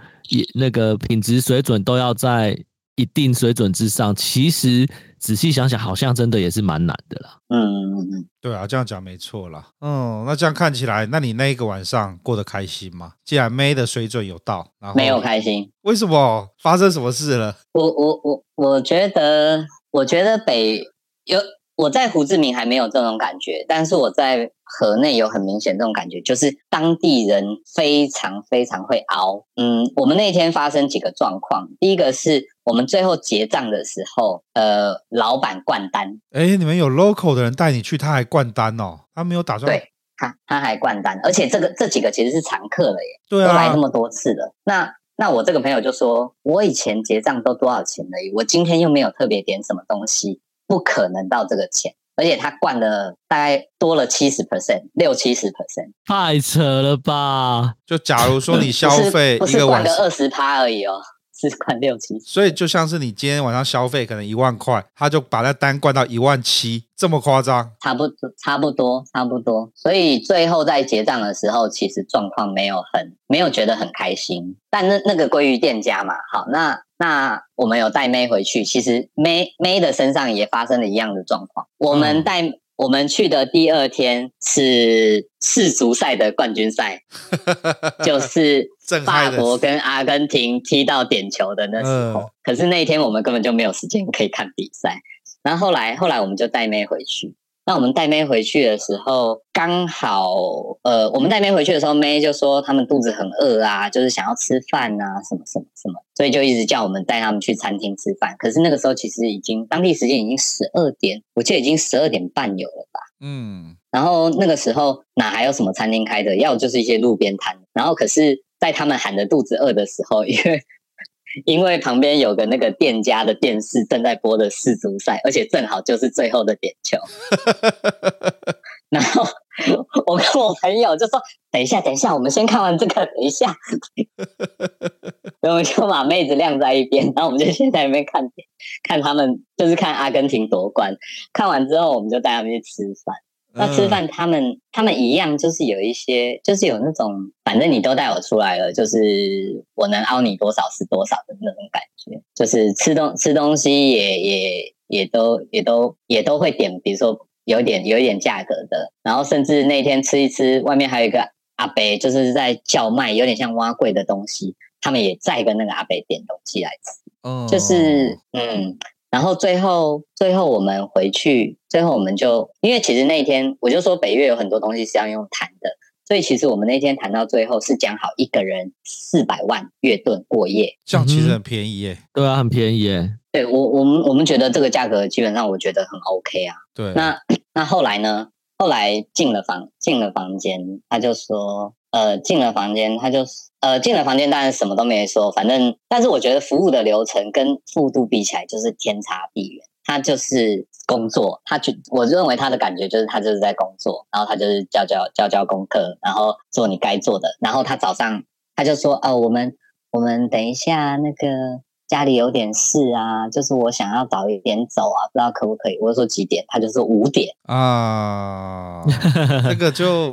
那个品质水准都要在一定水准之上，其实仔细想想，好像真的也是蛮难的啦。嗯嗯嗯，对啊，这样讲没错啦。嗯，那这样看起来，那你那一个晚上过得开心吗？既然妹的水准有到，然后没有开心，为什么？发生什么事了？我我我我觉得，我觉得北有。我在胡志明还没有这种感觉，但是我在河内有很明显这种感觉，就是当地人非常非常会熬。嗯，我们那天发生几个状况，第一个是我们最后结账的时候，呃，老板灌单。哎，你们有 local 的人带你去，他还灌单哦，他没有打算。对，他他还灌单，而且这个这几个其实是常客了耶，对啊，都来那么多次了。那那我这个朋友就说，我以前结账都多少钱而已，我今天又没有特别点什么东西。不可能到这个钱，而且他灌了大概多了七十 percent，六七十 percent，太扯了吧？就假如说你消费不是灌个二十趴而已哦。是灌六七，所以就像是你今天晚上消费可能一万块，他就把那单灌到一万七，这么夸张？差不多，差不多，差不多。所以最后在结账的时候，其实状况没有很，没有觉得很开心。但那那个归于店家嘛，好，那那我们有带妹回去，其实妹妹的身上也发生了一样的状况。我们带。嗯我们去的第二天是世足赛的冠军赛，就是法国跟阿根廷踢到点球的那时候。可是那一天我们根本就没有时间可以看比赛。然后后来后来我们就带妹回去。那我们带妹回去的时候，刚好呃，我们带妹回去的时候，妹就说他们肚子很饿啊，就是想要吃饭啊，什么什么什么，所以就一直叫我们带他们去餐厅吃饭。可是那个时候其实已经当地时间已经十二点，我记得已经十二点半有了吧？嗯。然后那个时候哪还有什么餐厅开的？要就是一些路边摊。然后可是，在他们喊着肚子饿的时候，因为。因为旁边有个那个店家的电视正在播的世足赛，而且正好就是最后的点球。然后我跟我朋友就说：“等一下，等一下，我们先看完这个，等一下。”然后我们就把妹子晾在一边，然后我们就先在那边看，看他们就是看阿根廷夺冠。看完之后，我们就带他们去吃饭。那吃饭，他们他们一样，就是有一些，就是有那种，反正你都带我出来了，就是我能凹你多少是多少的那种感觉。就是吃东吃东西也也也都也都也都会点，比如说有点有一点价格的，然后甚至那天吃一吃，外面还有一个阿伯，就是在叫卖，有点像挖贵的东西，他们也在跟那个阿伯点东西来吃，就是嗯。然后最后，最后我们回去，最后我们就因为其实那一天我就说北越有很多东西是要用谈的，所以其实我们那天谈到最后是讲好一个人四百万月盾过夜，这样其实很便宜耶。嗯、对啊，很便宜耶。对我，我们我们觉得这个价格基本上我觉得很 OK 啊。对，那那后来呢？后来进了房进了房间，他就说，呃，进了房间，他就呃进了房间，当然什么都没说，反正，但是我觉得服务的流程跟速度比起来就是天差地远。他就是工作，他就我认为他的感觉就是他就是在工作，然后他就是教教教教功课，然后做你该做的，然后他早上他就说，哦，我们我们等一下那个。家里有点事啊，就是我想要早一点走啊，不知道可不可以？我就说几点，他就说五点啊，这个就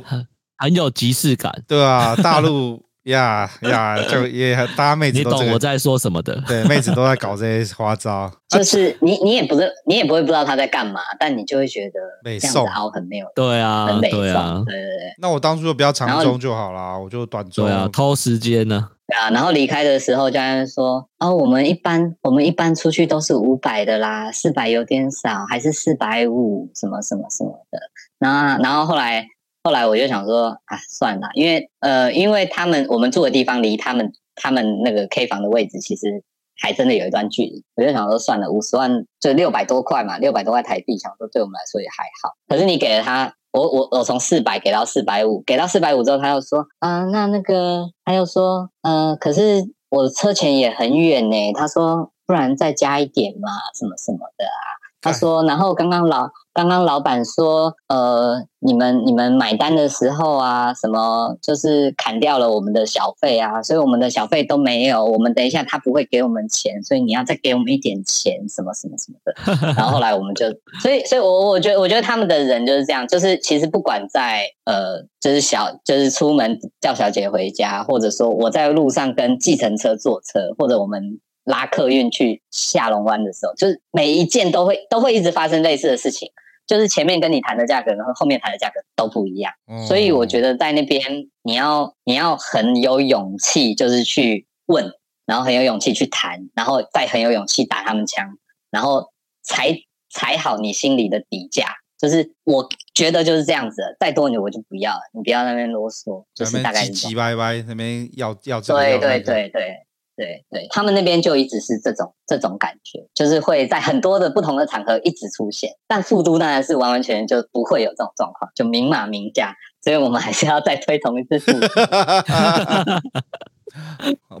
很有即视感，对啊，大陆。呀呀，就也大家妹子你懂我在说什么的？对，妹子都在搞这些花招。就是你，你也不是，你也不会不知道他在干嘛，但你就会觉得这样子凹很没有，对啊，很美对啊，对对对。那我当初就不要长中就好啦，我就短中。对啊，偷时间呢。对啊，然后离开的时候，教练说：“哦，我们一般我们一般出去都是五百的啦，四百有点少，还是四百五，什么什么什么的。”然后，然后后来。后来我就想说，啊，算了，因为呃，因为他们我们住的地方离他们他们那个 K 房的位置其实还真的有一段距离，我就想说算了，五十万就六百多块嘛，六百多块台币，想说对我们来说也还好。可是你给了他，我我我从四百给到四百五，给到四百五之后，他又说，啊、那那个他又说，呃，可是我车钱也很远呢，他说不然再加一点嘛，什么什么的啊，他说，然后刚刚老。刚刚老板说，呃，你们你们买单的时候啊，什么就是砍掉了我们的小费啊，所以我们的小费都没有。我们等一下他不会给我们钱，所以你要再给我们一点钱，什么什么什么的。然后后来我们就，所以所以我我觉得我觉得他们的人就是这样，就是其实不管在呃，就是小就是出门叫小姐回家，或者说我在路上跟计程车坐车，或者我们。拉客运去下龙湾的时候，就是每一件都会都会一直发生类似的事情，就是前面跟你谈的价格，然后后面谈的价格都不一样。嗯、所以我觉得在那边你要你要很有勇气，就是去问，然后很有勇气去谈，然后再很有勇气打他们枪，然后才才好你心里的底价。就是我觉得就是这样子，再多你我就不要了，你不要那边啰嗦，就是大概唧唧歪歪那边要要这个，对对对对。对对，他们那边就一直是这种这种感觉，就是会在很多的不同的场合一直出现。但富都当然是完完全全就不会有这种状况，就明码明价。所以我们还是要再推同一次富都。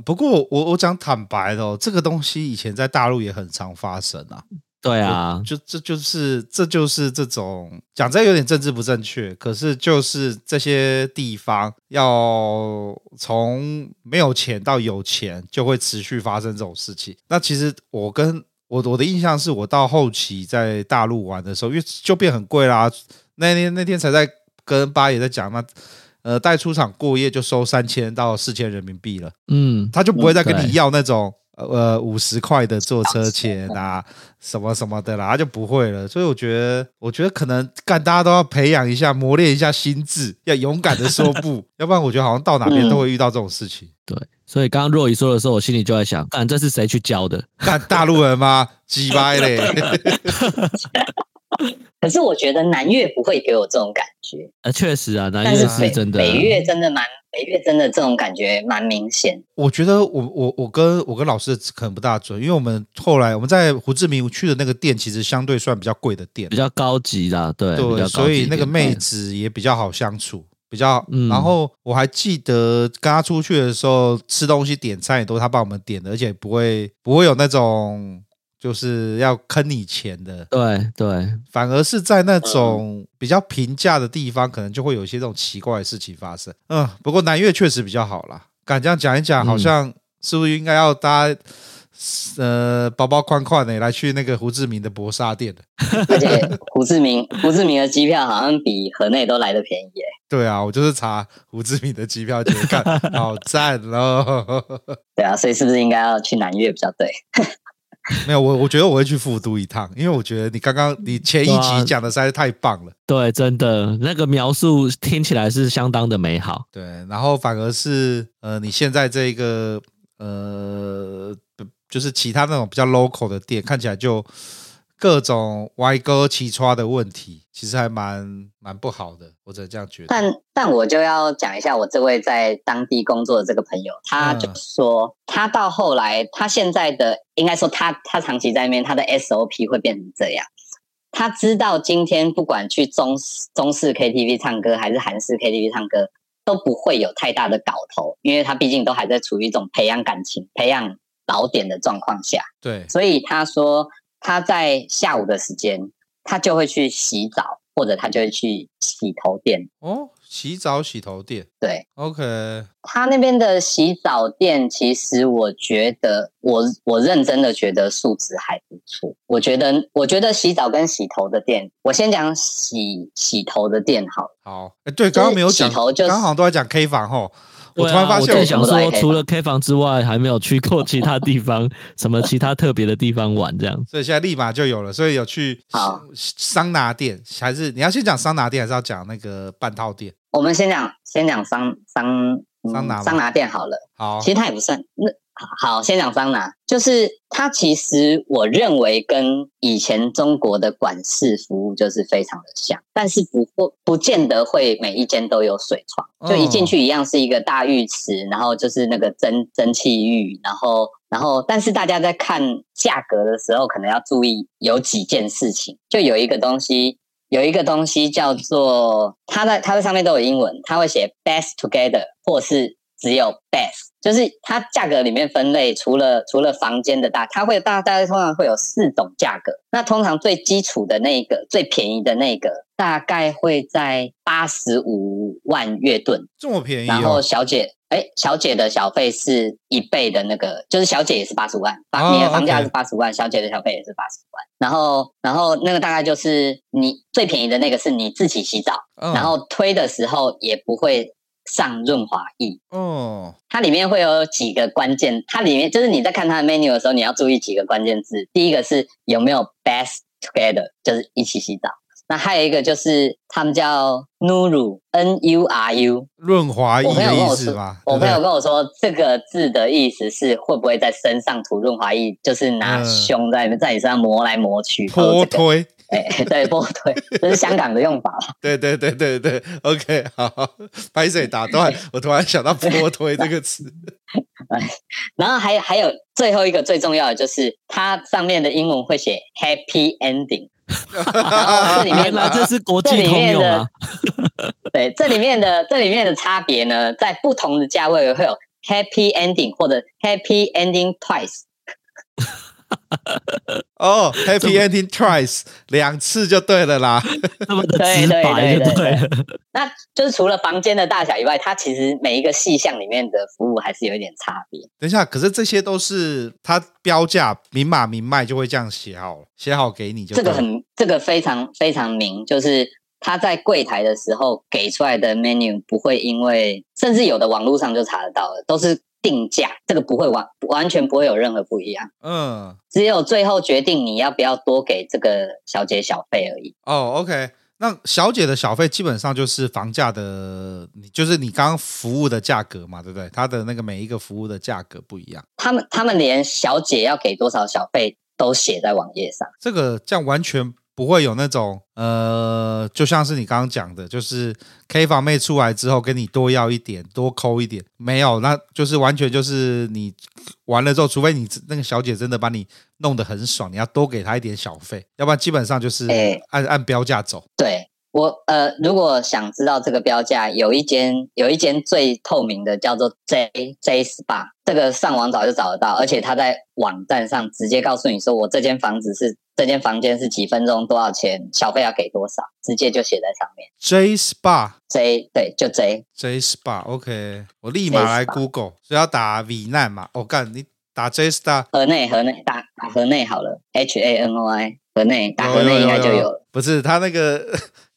不过我我讲坦白的哦，这个东西以前在大陆也很常发生啊。对啊，就这就是这就是这种讲这有点政治不正确，可是就是这些地方要从没有钱到有钱，就会持续发生这种事情。那其实我跟我我的印象是我到后期在大陆玩的时候，因为就变很贵啦。那天那天才在跟八爷在讲，那呃带出场过夜就收三千到四千人民币了，嗯，他就不会再跟你要那种。呃，五十块的坐车钱啊，什么什么的啦，他就不会了。所以我觉得，我觉得可能干大家都要培养一下，磨练一下心智，要勇敢的说不，要不然我觉得好像到哪边都会遇到这种事情。对，所以刚刚若仪说的时候，我心里就在想，干这是谁去教的？干大陆人吗？鸡掰嘞！可是我觉得南越不会给我这种感觉。呃，确实啊，南越是真的，北越真的蛮。北越真的这种感觉蛮明显。我觉得我我我跟我跟老师可能不大准，因为我们后来我们在胡志明去的那个店，其实相对算比较贵的店，比较高级的，对对，所以那个妹子也比较好相处，比较。嗯、然后我还记得跟他出去的时候，吃东西点餐也都是他帮我们点的，而且不会不会有那种。就是要坑你钱的，对对，反而是在那种比较平价的地方，可能就会有一些这种奇怪的事情发生。嗯，不过南越确实比较好啦。敢这样讲一讲，好像是不是应该要大家呃包包宽宽的来去那个胡志明的薄纱店的？而且胡志明胡志明的机票好像比河内都来的便宜耶。对啊，我就是查胡志明的机票，觉得看好赞哦。对啊，所以是不是应该要去南越比较对？没有我，我觉得我会去复都一趟，因为我觉得你刚刚你前一集讲的实在是太棒了。对，真的那个描述听起来是相当的美好。对，然后反而是呃，你现在这个呃，就是其他那种比较 local 的店，看起来就各种歪哥起穿的问题，其实还蛮蛮不好的，我只能这样觉得。但但我就要讲一下我这位在当地工作的这个朋友，他就说，嗯、他到后来，他现在的应该说他他长期在那边，他的 SOP 会变成这样。他知道今天不管去中中式 KTV 唱歌还是韩式 KTV 唱歌，都不会有太大的搞头，因为他毕竟都还在处于一种培养感情、培养老点的状况下。对，所以他说他在下午的时间，他就会去洗澡，或者他就会去洗头店。哦。洗澡洗头店，对，OK。他那边的洗澡店，其实我觉得，我我认真的觉得素质还不错。我觉得，我觉得洗澡跟洗头的店，我先讲洗洗头的店好了。好，哎，对，刚刚没有讲，洗头就是、刚好都在讲 K 房吼。我突然发现，我在想说，除了 K 房之外，还没有去过其他地方，什么其他特别的地方玩这样。所以现在立马就有了，所以有去桑拿店，还是你要先讲桑拿店，还是要讲那个半套店？我们先讲先讲桑桑桑拿桑拿店好了。好，其实它也不算那。好，先讲桑拿，就是它其实我认为跟以前中国的管事服务就是非常的像，但是不不不见得会每一间都有水床，就一进去一样是一个大浴池，然后就是那个蒸蒸汽浴，然后然后但是大家在看价格的时候，可能要注意有几件事情，就有一个东西，有一个东西叫做它在它在上面都有英文，它会写 best together 或是只有 best。就是它价格里面分类，除了除了房间的大，它会大大概通常会有四种价格。那通常最基础的那个最便宜的那个，大概会在八十五万越盾，这么便宜、哦。然后小姐，哎，小姐的小费是一倍的那个，就是小姐也是八十万，房、哦、你的房价是八十万，okay、小姐的小费也是八十万。然后然后那个大概就是你最便宜的那个是你自己洗澡，哦、然后推的时候也不会。上润滑液哦，它里面会有几个关键，它里面就是你在看它的 menu 的时候，你要注意几个关键字。第一个是有没有 best together，就是一起洗澡。那还有一个就是他们叫 Nuru N U R U 润滑液的意思吗？我朋友跟我说，这个字的意思是会不会在身上涂润滑液，就是拿胸在在你身上磨来磨去，拖推。哎，对，波推，这是香港的用法。对对对对对，OK，好，拍水打断，我突然想到波推这个词。然后还还有最后一个最重要的就是，它上面的英文会写 Happy Ending。这里面呢，这是国际通用啊。对，这里面的这里面的差别呢，在不同的价位会有 Happy Ending 或者 Happy Ending Twice。哦、oh,，Happy Ending twice，两次就对了啦。那么的直白就对了。那就是除了房间的大小以外，它其实每一个细项里面的服务还是有一点差别。等一下，可是这些都是它标价明码明卖就会这样写好，写好给你就。这个很，这个非常非常明，就是他在柜台的时候给出来的 menu 不会因为，甚至有的网络上就查得到了，都是。定价这个不会完完全不会有任何不一样，嗯，只有最后决定你要不要多给这个小姐小费而已。哦，OK，那小姐的小费基本上就是房价的，就是你刚刚服务的价格嘛，对不对？他的那个每一个服务的价格不一样。他们他们连小姐要给多少小费都写在网页上，这个这样完全。不会有那种呃，就像是你刚刚讲的，就是 K 房妹出来之后跟你多要一点，多抠一点，没有，那就是完全就是你完了之后，除非你那个小姐真的把你弄得很爽，你要多给她一点小费，要不然基本上就是按按标价走。对。我呃，如果想知道这个标价，有一间有一间最透明的叫做 J J Spa，这个上网找就找得到，而且他在网站上直接告诉你说，我这间房子是这间房间是几分钟多少钱，小费要给多少，直接就写在上面。J Spa J 对，就 J J Spa，OK，我立马来 Google，所以要打 V 难嘛，我、哦、干你打 J Spa 河内河内打打河内好了，H A N O I 河内打河内应该就有了，不是他那个。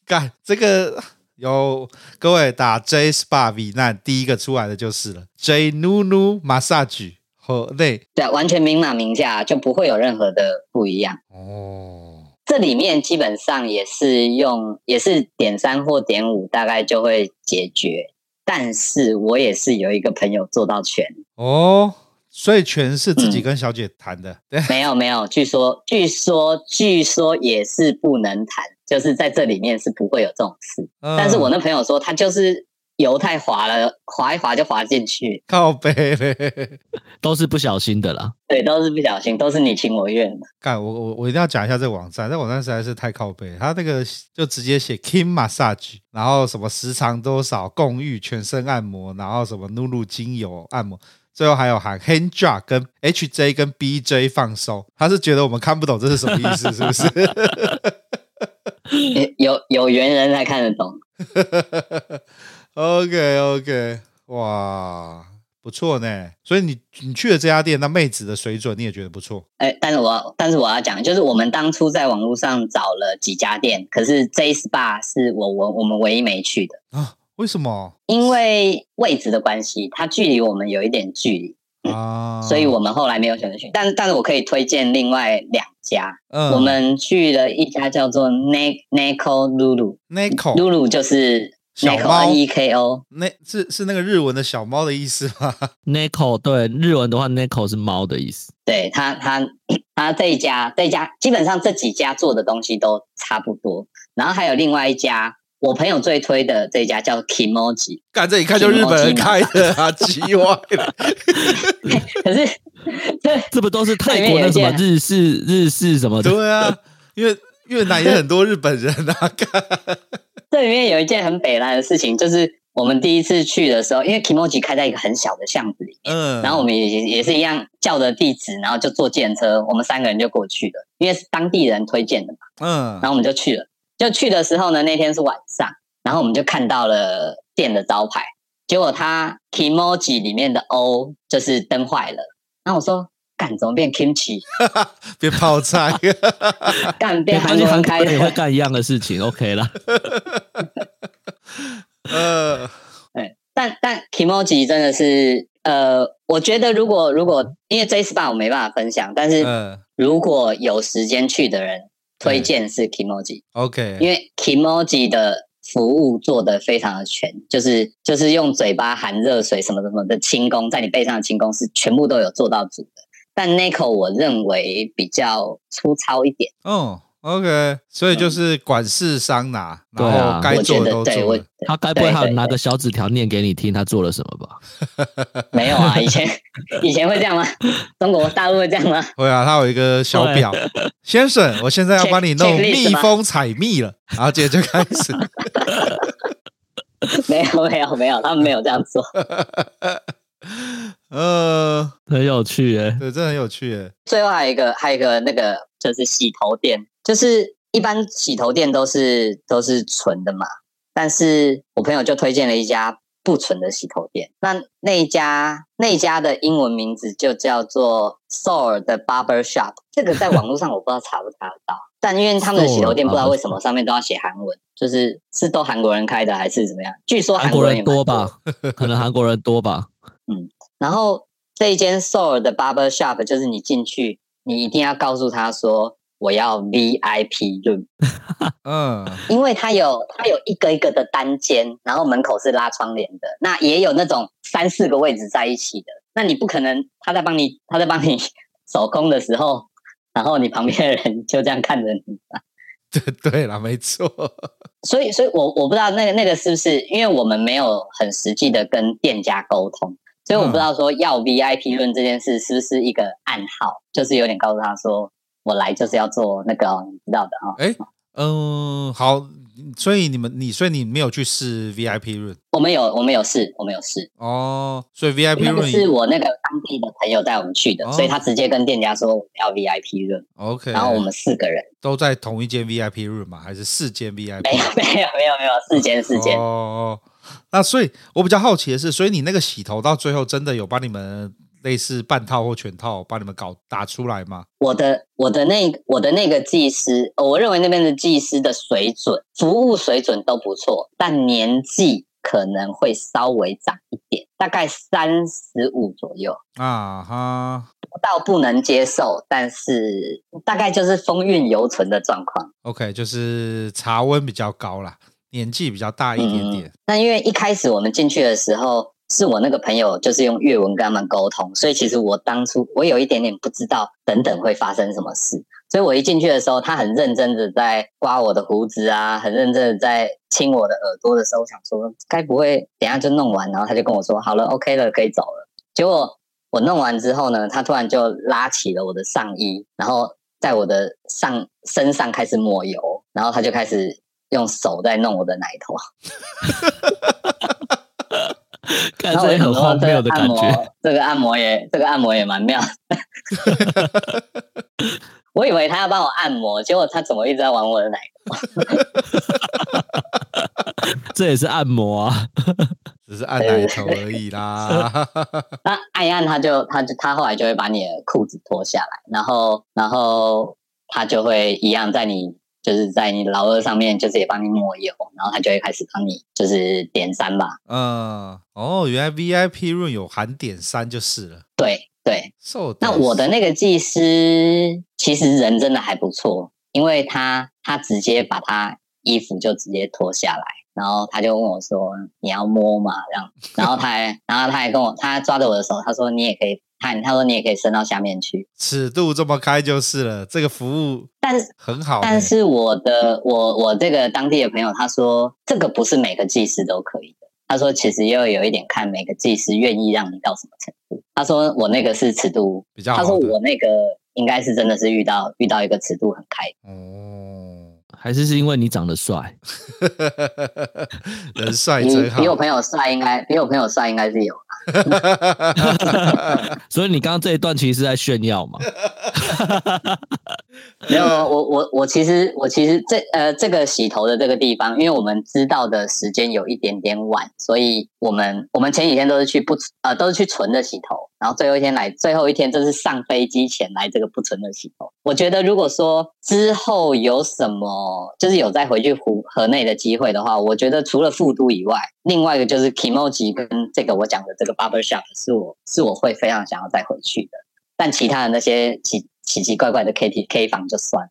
干这个有各位打 J Spa 避难，第一个出来的就是了。J Nunu Massage 和内。对啊，完全明码明价，就不会有任何的不一样。哦。这里面基本上也是用，也是点三或点五，大概就会解决。但是我也是有一个朋友做到全。哦，所以全是自己跟小姐谈的，对，没有没有，据说据说据说也是不能谈，就是在这里面是不会有这种事。嗯但是我那朋友说他就是油太滑了，滑一滑就滑进去，靠背嘞，都是不小心的啦。对，都是不小心，都是你情我愿的。干我我我一定要讲一下这个网站，这个网站实在是太靠背，他那个就直接写 King Massage，然后什么时长多少，共浴全身按摩，然后什么露露精油按摩。最后还有喊 hand job 跟 HJ 跟 BJ 放松，他是觉得我们看不懂这是什么意思，是不是？有有缘人才看得懂。OK OK，哇，不错呢。所以你你去了这家店，那妹子的水准你也觉得不错？哎，但是我要但是我要讲，就是我们当初在网络上找了几家店，可是 J Spa 是我我我们唯一没去的。啊？为什么因为位置的关系，它距离我们有一点距离。啊？所以我们后来没有选择去，但但是我可以推荐另外两家。嗯我们去了一家叫做 Ne Neko Lulu，Lulu Neko 就是小 Neko 猫 N E K O，那是是那个日文的小猫的意思吗？Neko 对日文的话，Neko 是猫的意思。对他他他这一家这一家基本上这几家做的东西都差不多，然后还有另外一家我朋友最推的这一家叫 Kimoji，看这一看就日本人开的啊，奇怪了。可是这这不都是泰国那什么日式日式什么的？对啊，因为越南也很多日本人啊，干 这里面有一件很北烂的事情，就是我们第一次去的时候，因为 Kimoji 开在一个很小的巷子里面，嗯，然后我们也也是一样叫的地址，然后就坐电车，我们三个人就过去了，因为是当地人推荐的嘛，嗯然后我们就去了。就去的时候呢，那天是晚上，然后我们就看到了店的招牌，结果它 Kimoji 里面的 O 就是灯坏了，然后我说干怎么变 Kimchi，变泡菜，干变 韩国人开也会，干一样的事情，OK 啦。呃，对，但但 Kimoji 真的是呃，我觉得如果如果因为 J Spa 我没办法分享，但是嗯。如果有时间去的人，推荐是 Kimoji。，OK，因为 Kimoji 的服务做得非常的全，就是就是用嘴巴含热水什么什么的轻功，在你背上的轻功是全部都有做到足的。但 Nico 我认为比较粗糙一点，哦，OK，所以就是管事桑拿，对啊然后该做的都做了。他该不会还有拿个小纸条念给你听他做了什么吧？没有啊？以前 以前会这样吗？中国大陆会这样吗？会啊，他有一个小表，先生，我现在要 帮你弄蜜蜂采蜜了，然后接着就开始。没有没有没有，他们没有这样做。呃，很有趣耶、对，这很有趣耶。最后还有一个，还有一个那个就是洗头店，就是一般洗头店都是都是纯的嘛，但是我朋友就推荐了一家不纯的洗头店。那那一家那一家的英文名字就叫做 Soul 的 Barber Shop，这个在网络上我不知道查不查得到，但因为他们的洗头店不知道为什么上面都要写韩文，就是是都韩国人开的还是怎么样？据说韩国人多吧？可能韩国人多吧。嗯然后这一间 Soul 的 Barber Shop 就是你进去，你一定要告诉他说我要 VIP room，嗯，因为它有它有一个一个的单间，然后门口是拉窗帘的，那也有那种三四个位置在一起的，那你不可能他在帮你他在帮你 手工的时候，然后你旁边的人就这样看着你。对对了，没错。所以，所以我我不知道那个那个是不是，因为我们没有很实际的跟店家沟通，所以我不知道说要 VIP 论这件事是不是一个暗号，就是有点告诉他说我来就是要做那个、哦、你知道的哈、哦。哎，嗯，好，所以你们你所以你没有去试 VIP room 我们有我们有试，我们有试，哦，所以 VIP 那个 room 是我那个当地的朋友带我们去的，哦所以他直接跟店家说我们要 VIP 论，OK，然后我们四个人，都在同一间 VIP room 吗？还是四间 VIP？没有没有没有没有四间四间。哦，那所以我比较好奇的是，所以你那个洗头到最后真的有帮你们类似半套或全套帮你们搞打出来吗？我的我的那我的那个技师，我认为那边的技师的水准、服务水准都不错，但年纪可能会稍微长一点，大概三十五左右，啊哈到不能接受，但是大概就是风韵犹存的状况。，OK，就是茶温比较高啦，年纪比较大一点点。那因为一开始我们进去的时候，是我那个朋友就是用粤文跟他们沟通，所以其实我当初我有一点点不知道等等会发生什么事，所以我一进去的时候，他很认真的在刮我的胡子啊，很认真的在亲我的耳朵的时候，我想说该不会等下就弄完，然后他就跟我说好了，OK 了，可以走了。结果我弄完之后呢，他突然就拉起了我的上衣，然后在我的上身上开始抹油，然后他就开始。用手在弄我的奶头，看这很荒谬的感觉。这个按摩也，这个按摩也蛮妙。我以为他要帮我按摩，结果他怎么一直在玩我的奶头？这也是按摩啊，只是按奶头而已啦。那按一按，他就他就他后来就会把你的裤子脱下来，然后然后他就会一样在你。就是在你老二上面，就是也帮你抹油，然后他就会开始帮你就是点三吧。嗯，哦，原来 VIP room 有含点三就是了。对对，so, 那我的那个技师其实人真的还不错，因为他他直接把他衣服就直接脱下来，然后他就问我说：“你要摸吗？”这样，然后他还 然后他还跟我，他抓着我的手，他说：“你也可以。”他他说你也可以伸到下面去，尺度这么开就是了。这个服务但是很好，但是我的我我这个当地的朋友他说这个不是每个技师都可以的。他说其实又有一点看每个技师愿意让你到什么程度。他说我那个是尺度比较好，他说我那个应该是真的是遇到遇到一个尺度很开。哦，还是是因为你长得帅，人帅真好。比我朋友帅应该比我朋友帅应该是有。所以你刚刚这一段其实是在炫耀嘛？没有，我我我其实我其实这呃这个洗头的这个地方，因为我们知道的时间有一点点晚，所以我们我们前几天都是去不呃都是去纯的洗头，然后最后一天来最后一天就是上飞机前来这个不存的系统。我觉得如果说之后有什么就是有再回去湖河内的机会的话，我觉得除了富都以外，另外一个就是 Kimoji 跟这个我讲的这个。Barbershop 是我是我会非常想要再回去的，但其他的那些奇奇奇怪怪的 K T K 房就算了。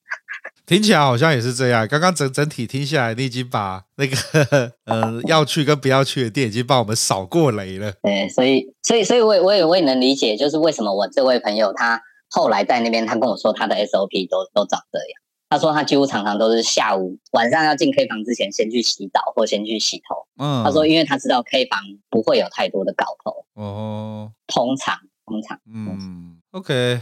听起来好像也是这样。刚刚整整体听下来，你已经把那个 呃要去跟不要去的店已经帮我们扫过雷了。对，所以所以所以我也我也我也能理解，就是为什么我这位朋友他后来在那边，他跟我说他的 S O P 都都长这样。他说他几乎常常都是下午晚上要进 K 房之前先去洗澡或先去洗头。嗯，他说因为他知道 K 房不会有太多的搞头。哦，通常通常。嗯，OK，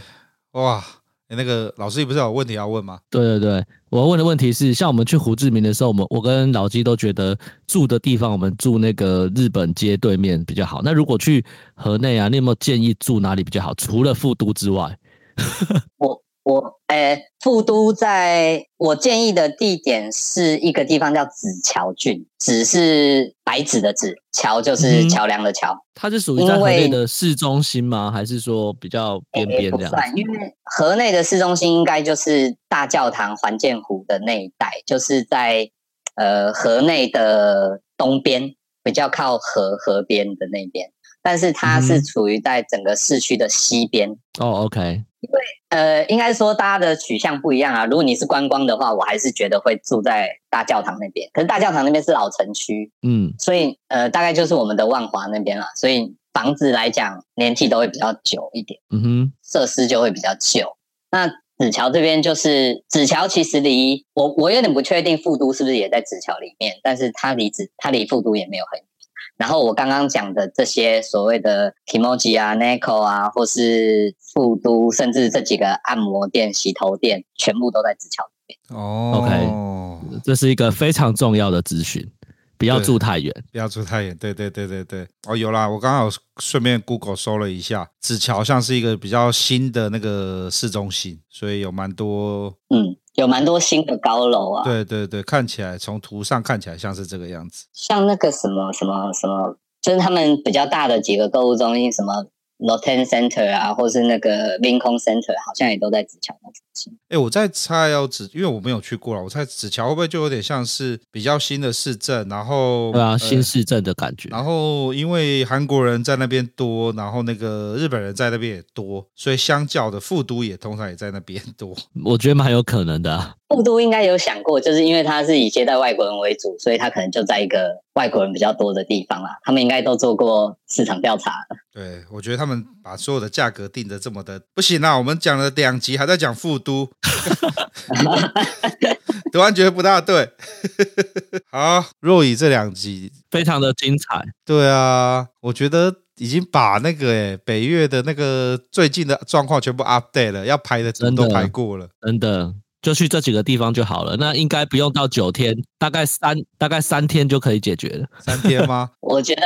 哇，你那个老师，你不是有问题要问吗？对对对，我要问的问题是，像我们去胡志明的时候，我们我跟老鸡都觉得住的地方，我们住那个日本街对面比较好。那如果去河内啊，你有没有建议住哪里比较好？除了富都之外，我。我诶、欸，富都在我建议的地点是一个地方叫紫桥郡，紫是白纸的紫，桥就是桥梁的桥。嗯、它是属于在河内的市中心吗？还是说比较边边这样、欸？不算，因为河内的市中心应该就是大教堂、环建湖的那一带，就是在呃河内的东边，比较靠河河边的那边。但是它是处于在整个市区的西边。哦，OK。因为呃，应该说大家的取向不一样啊。如果你是观光的话，我还是觉得会住在大教堂那边。可是大教堂那边是老城区，嗯，所以呃，大概就是我们的万华那边了。所以房子来讲，年纪都会比较久一点，嗯哼，设施就会比较旧。那紫桥这边就是紫桥，其实离我我有点不确定富都是不是也在紫桥里面，但是它离紫它离富都也没有很远。然后我刚刚讲的这些所谓的 Kimoji 啊、Neko 啊，或是富都，甚至这几个按摩店、洗头店，全部都在子桥这边。哦，OK，这是一个非常重要的资讯，不要住太远，不要住太远。对对对对对。哦，有啦，我刚刚有顺便 Google 搜了一下，紫桥像是一个比较新的那个市中心，所以有蛮多嗯。有蛮多新的高楼啊，对对对，看起来从图上看起来像是这个样子。像那个什么什么什么，就是他们比较大的几个购物中心，什么 Lotte Center 啊，或是那个 Lincoln Center，好像也都在紫桥那附近。哎，我在猜哦，紫，因为我没有去过了，我猜紫桥会不会就有点像是比较新的市镇，然后对啊，新市镇的感觉。然后因为韩国人在那边多，然后那个日本人在那边也多，所以相较的副都也通常也在那边多。我觉得蛮有可能的啊。富都应该有想过，就是因为他是以接待外国人为主，所以他可能就在一个外国人比较多的地方啦。他们应该都做过市场调查了。对，我觉得他们把所有的价格定的这么的不行啊！我们讲了两集还在讲富都，突然觉得不大对。好，若以这两集非常的精彩。对啊，我觉得已经把那个诶北越的那个最近的状况全部 update 了，要排的真的都排过了，真的。就去这几个地方就好了，那应该不用到九天，大概三大概三天就可以解决了。三天吗？我觉得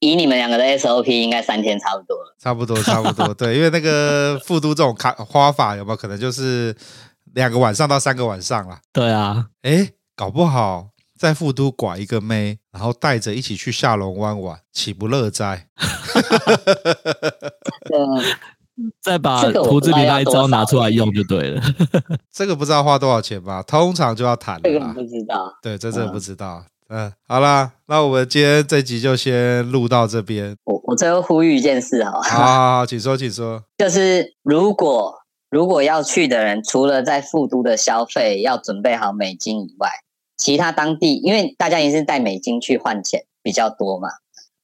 以，你们两个的 SOP，应该三天差不多了。差不多，差不多。对，因为那个富都这种卡花法有没有可能就是两个晚上到三个晚上啦？对啊，哎，搞不好在富都拐一个妹，然后带着一起去下龙湾玩，岂不乐哉？对。再把图资里那一招拿出来用就对了。这个不知道花多少钱吧？通常就要谈了。这个不知道。对，这真的不知道。嗯，嗯，好啦，那我们今天这集就先录到这边。我我最后呼吁一件事哈。好好好，请说，请说。就是如果如果要去的人，除了在富都的消费要准备好美金以外，其他当地因为大家也是带美金去换钱比较多嘛，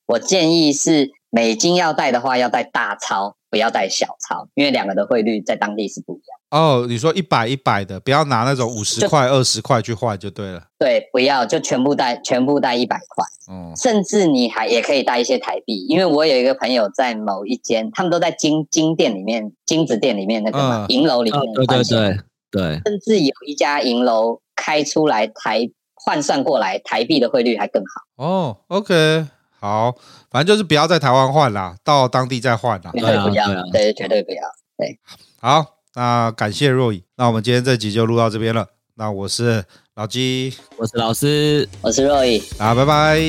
我建议是美金要带的话，要带大钞。不要带小钞，因为两个的汇率在当地是不一样。哦，你说一百一百的，不要拿那种五十块、二十块去换就对了。对，不要就全部带，全部带一百块。嗯，甚至你还也可以带一些台币，因为我有一个朋友在某一间，他们都在金金店里面、金子店里面那个嘛银楼里面、嗯。对对对对。甚至有一家银楼开出来台换算过来台币的汇率还更好。哦，OK。好，反正就是不要在台湾换啦，到当地再换啦。绝对不要，对，绝对不要。对，好，那感谢若雨，那我们今天这集就录到这边了。那我是老鸡，我是老师，我是若雨，好，拜拜，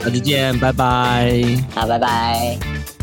下次见，拜拜，好，拜拜。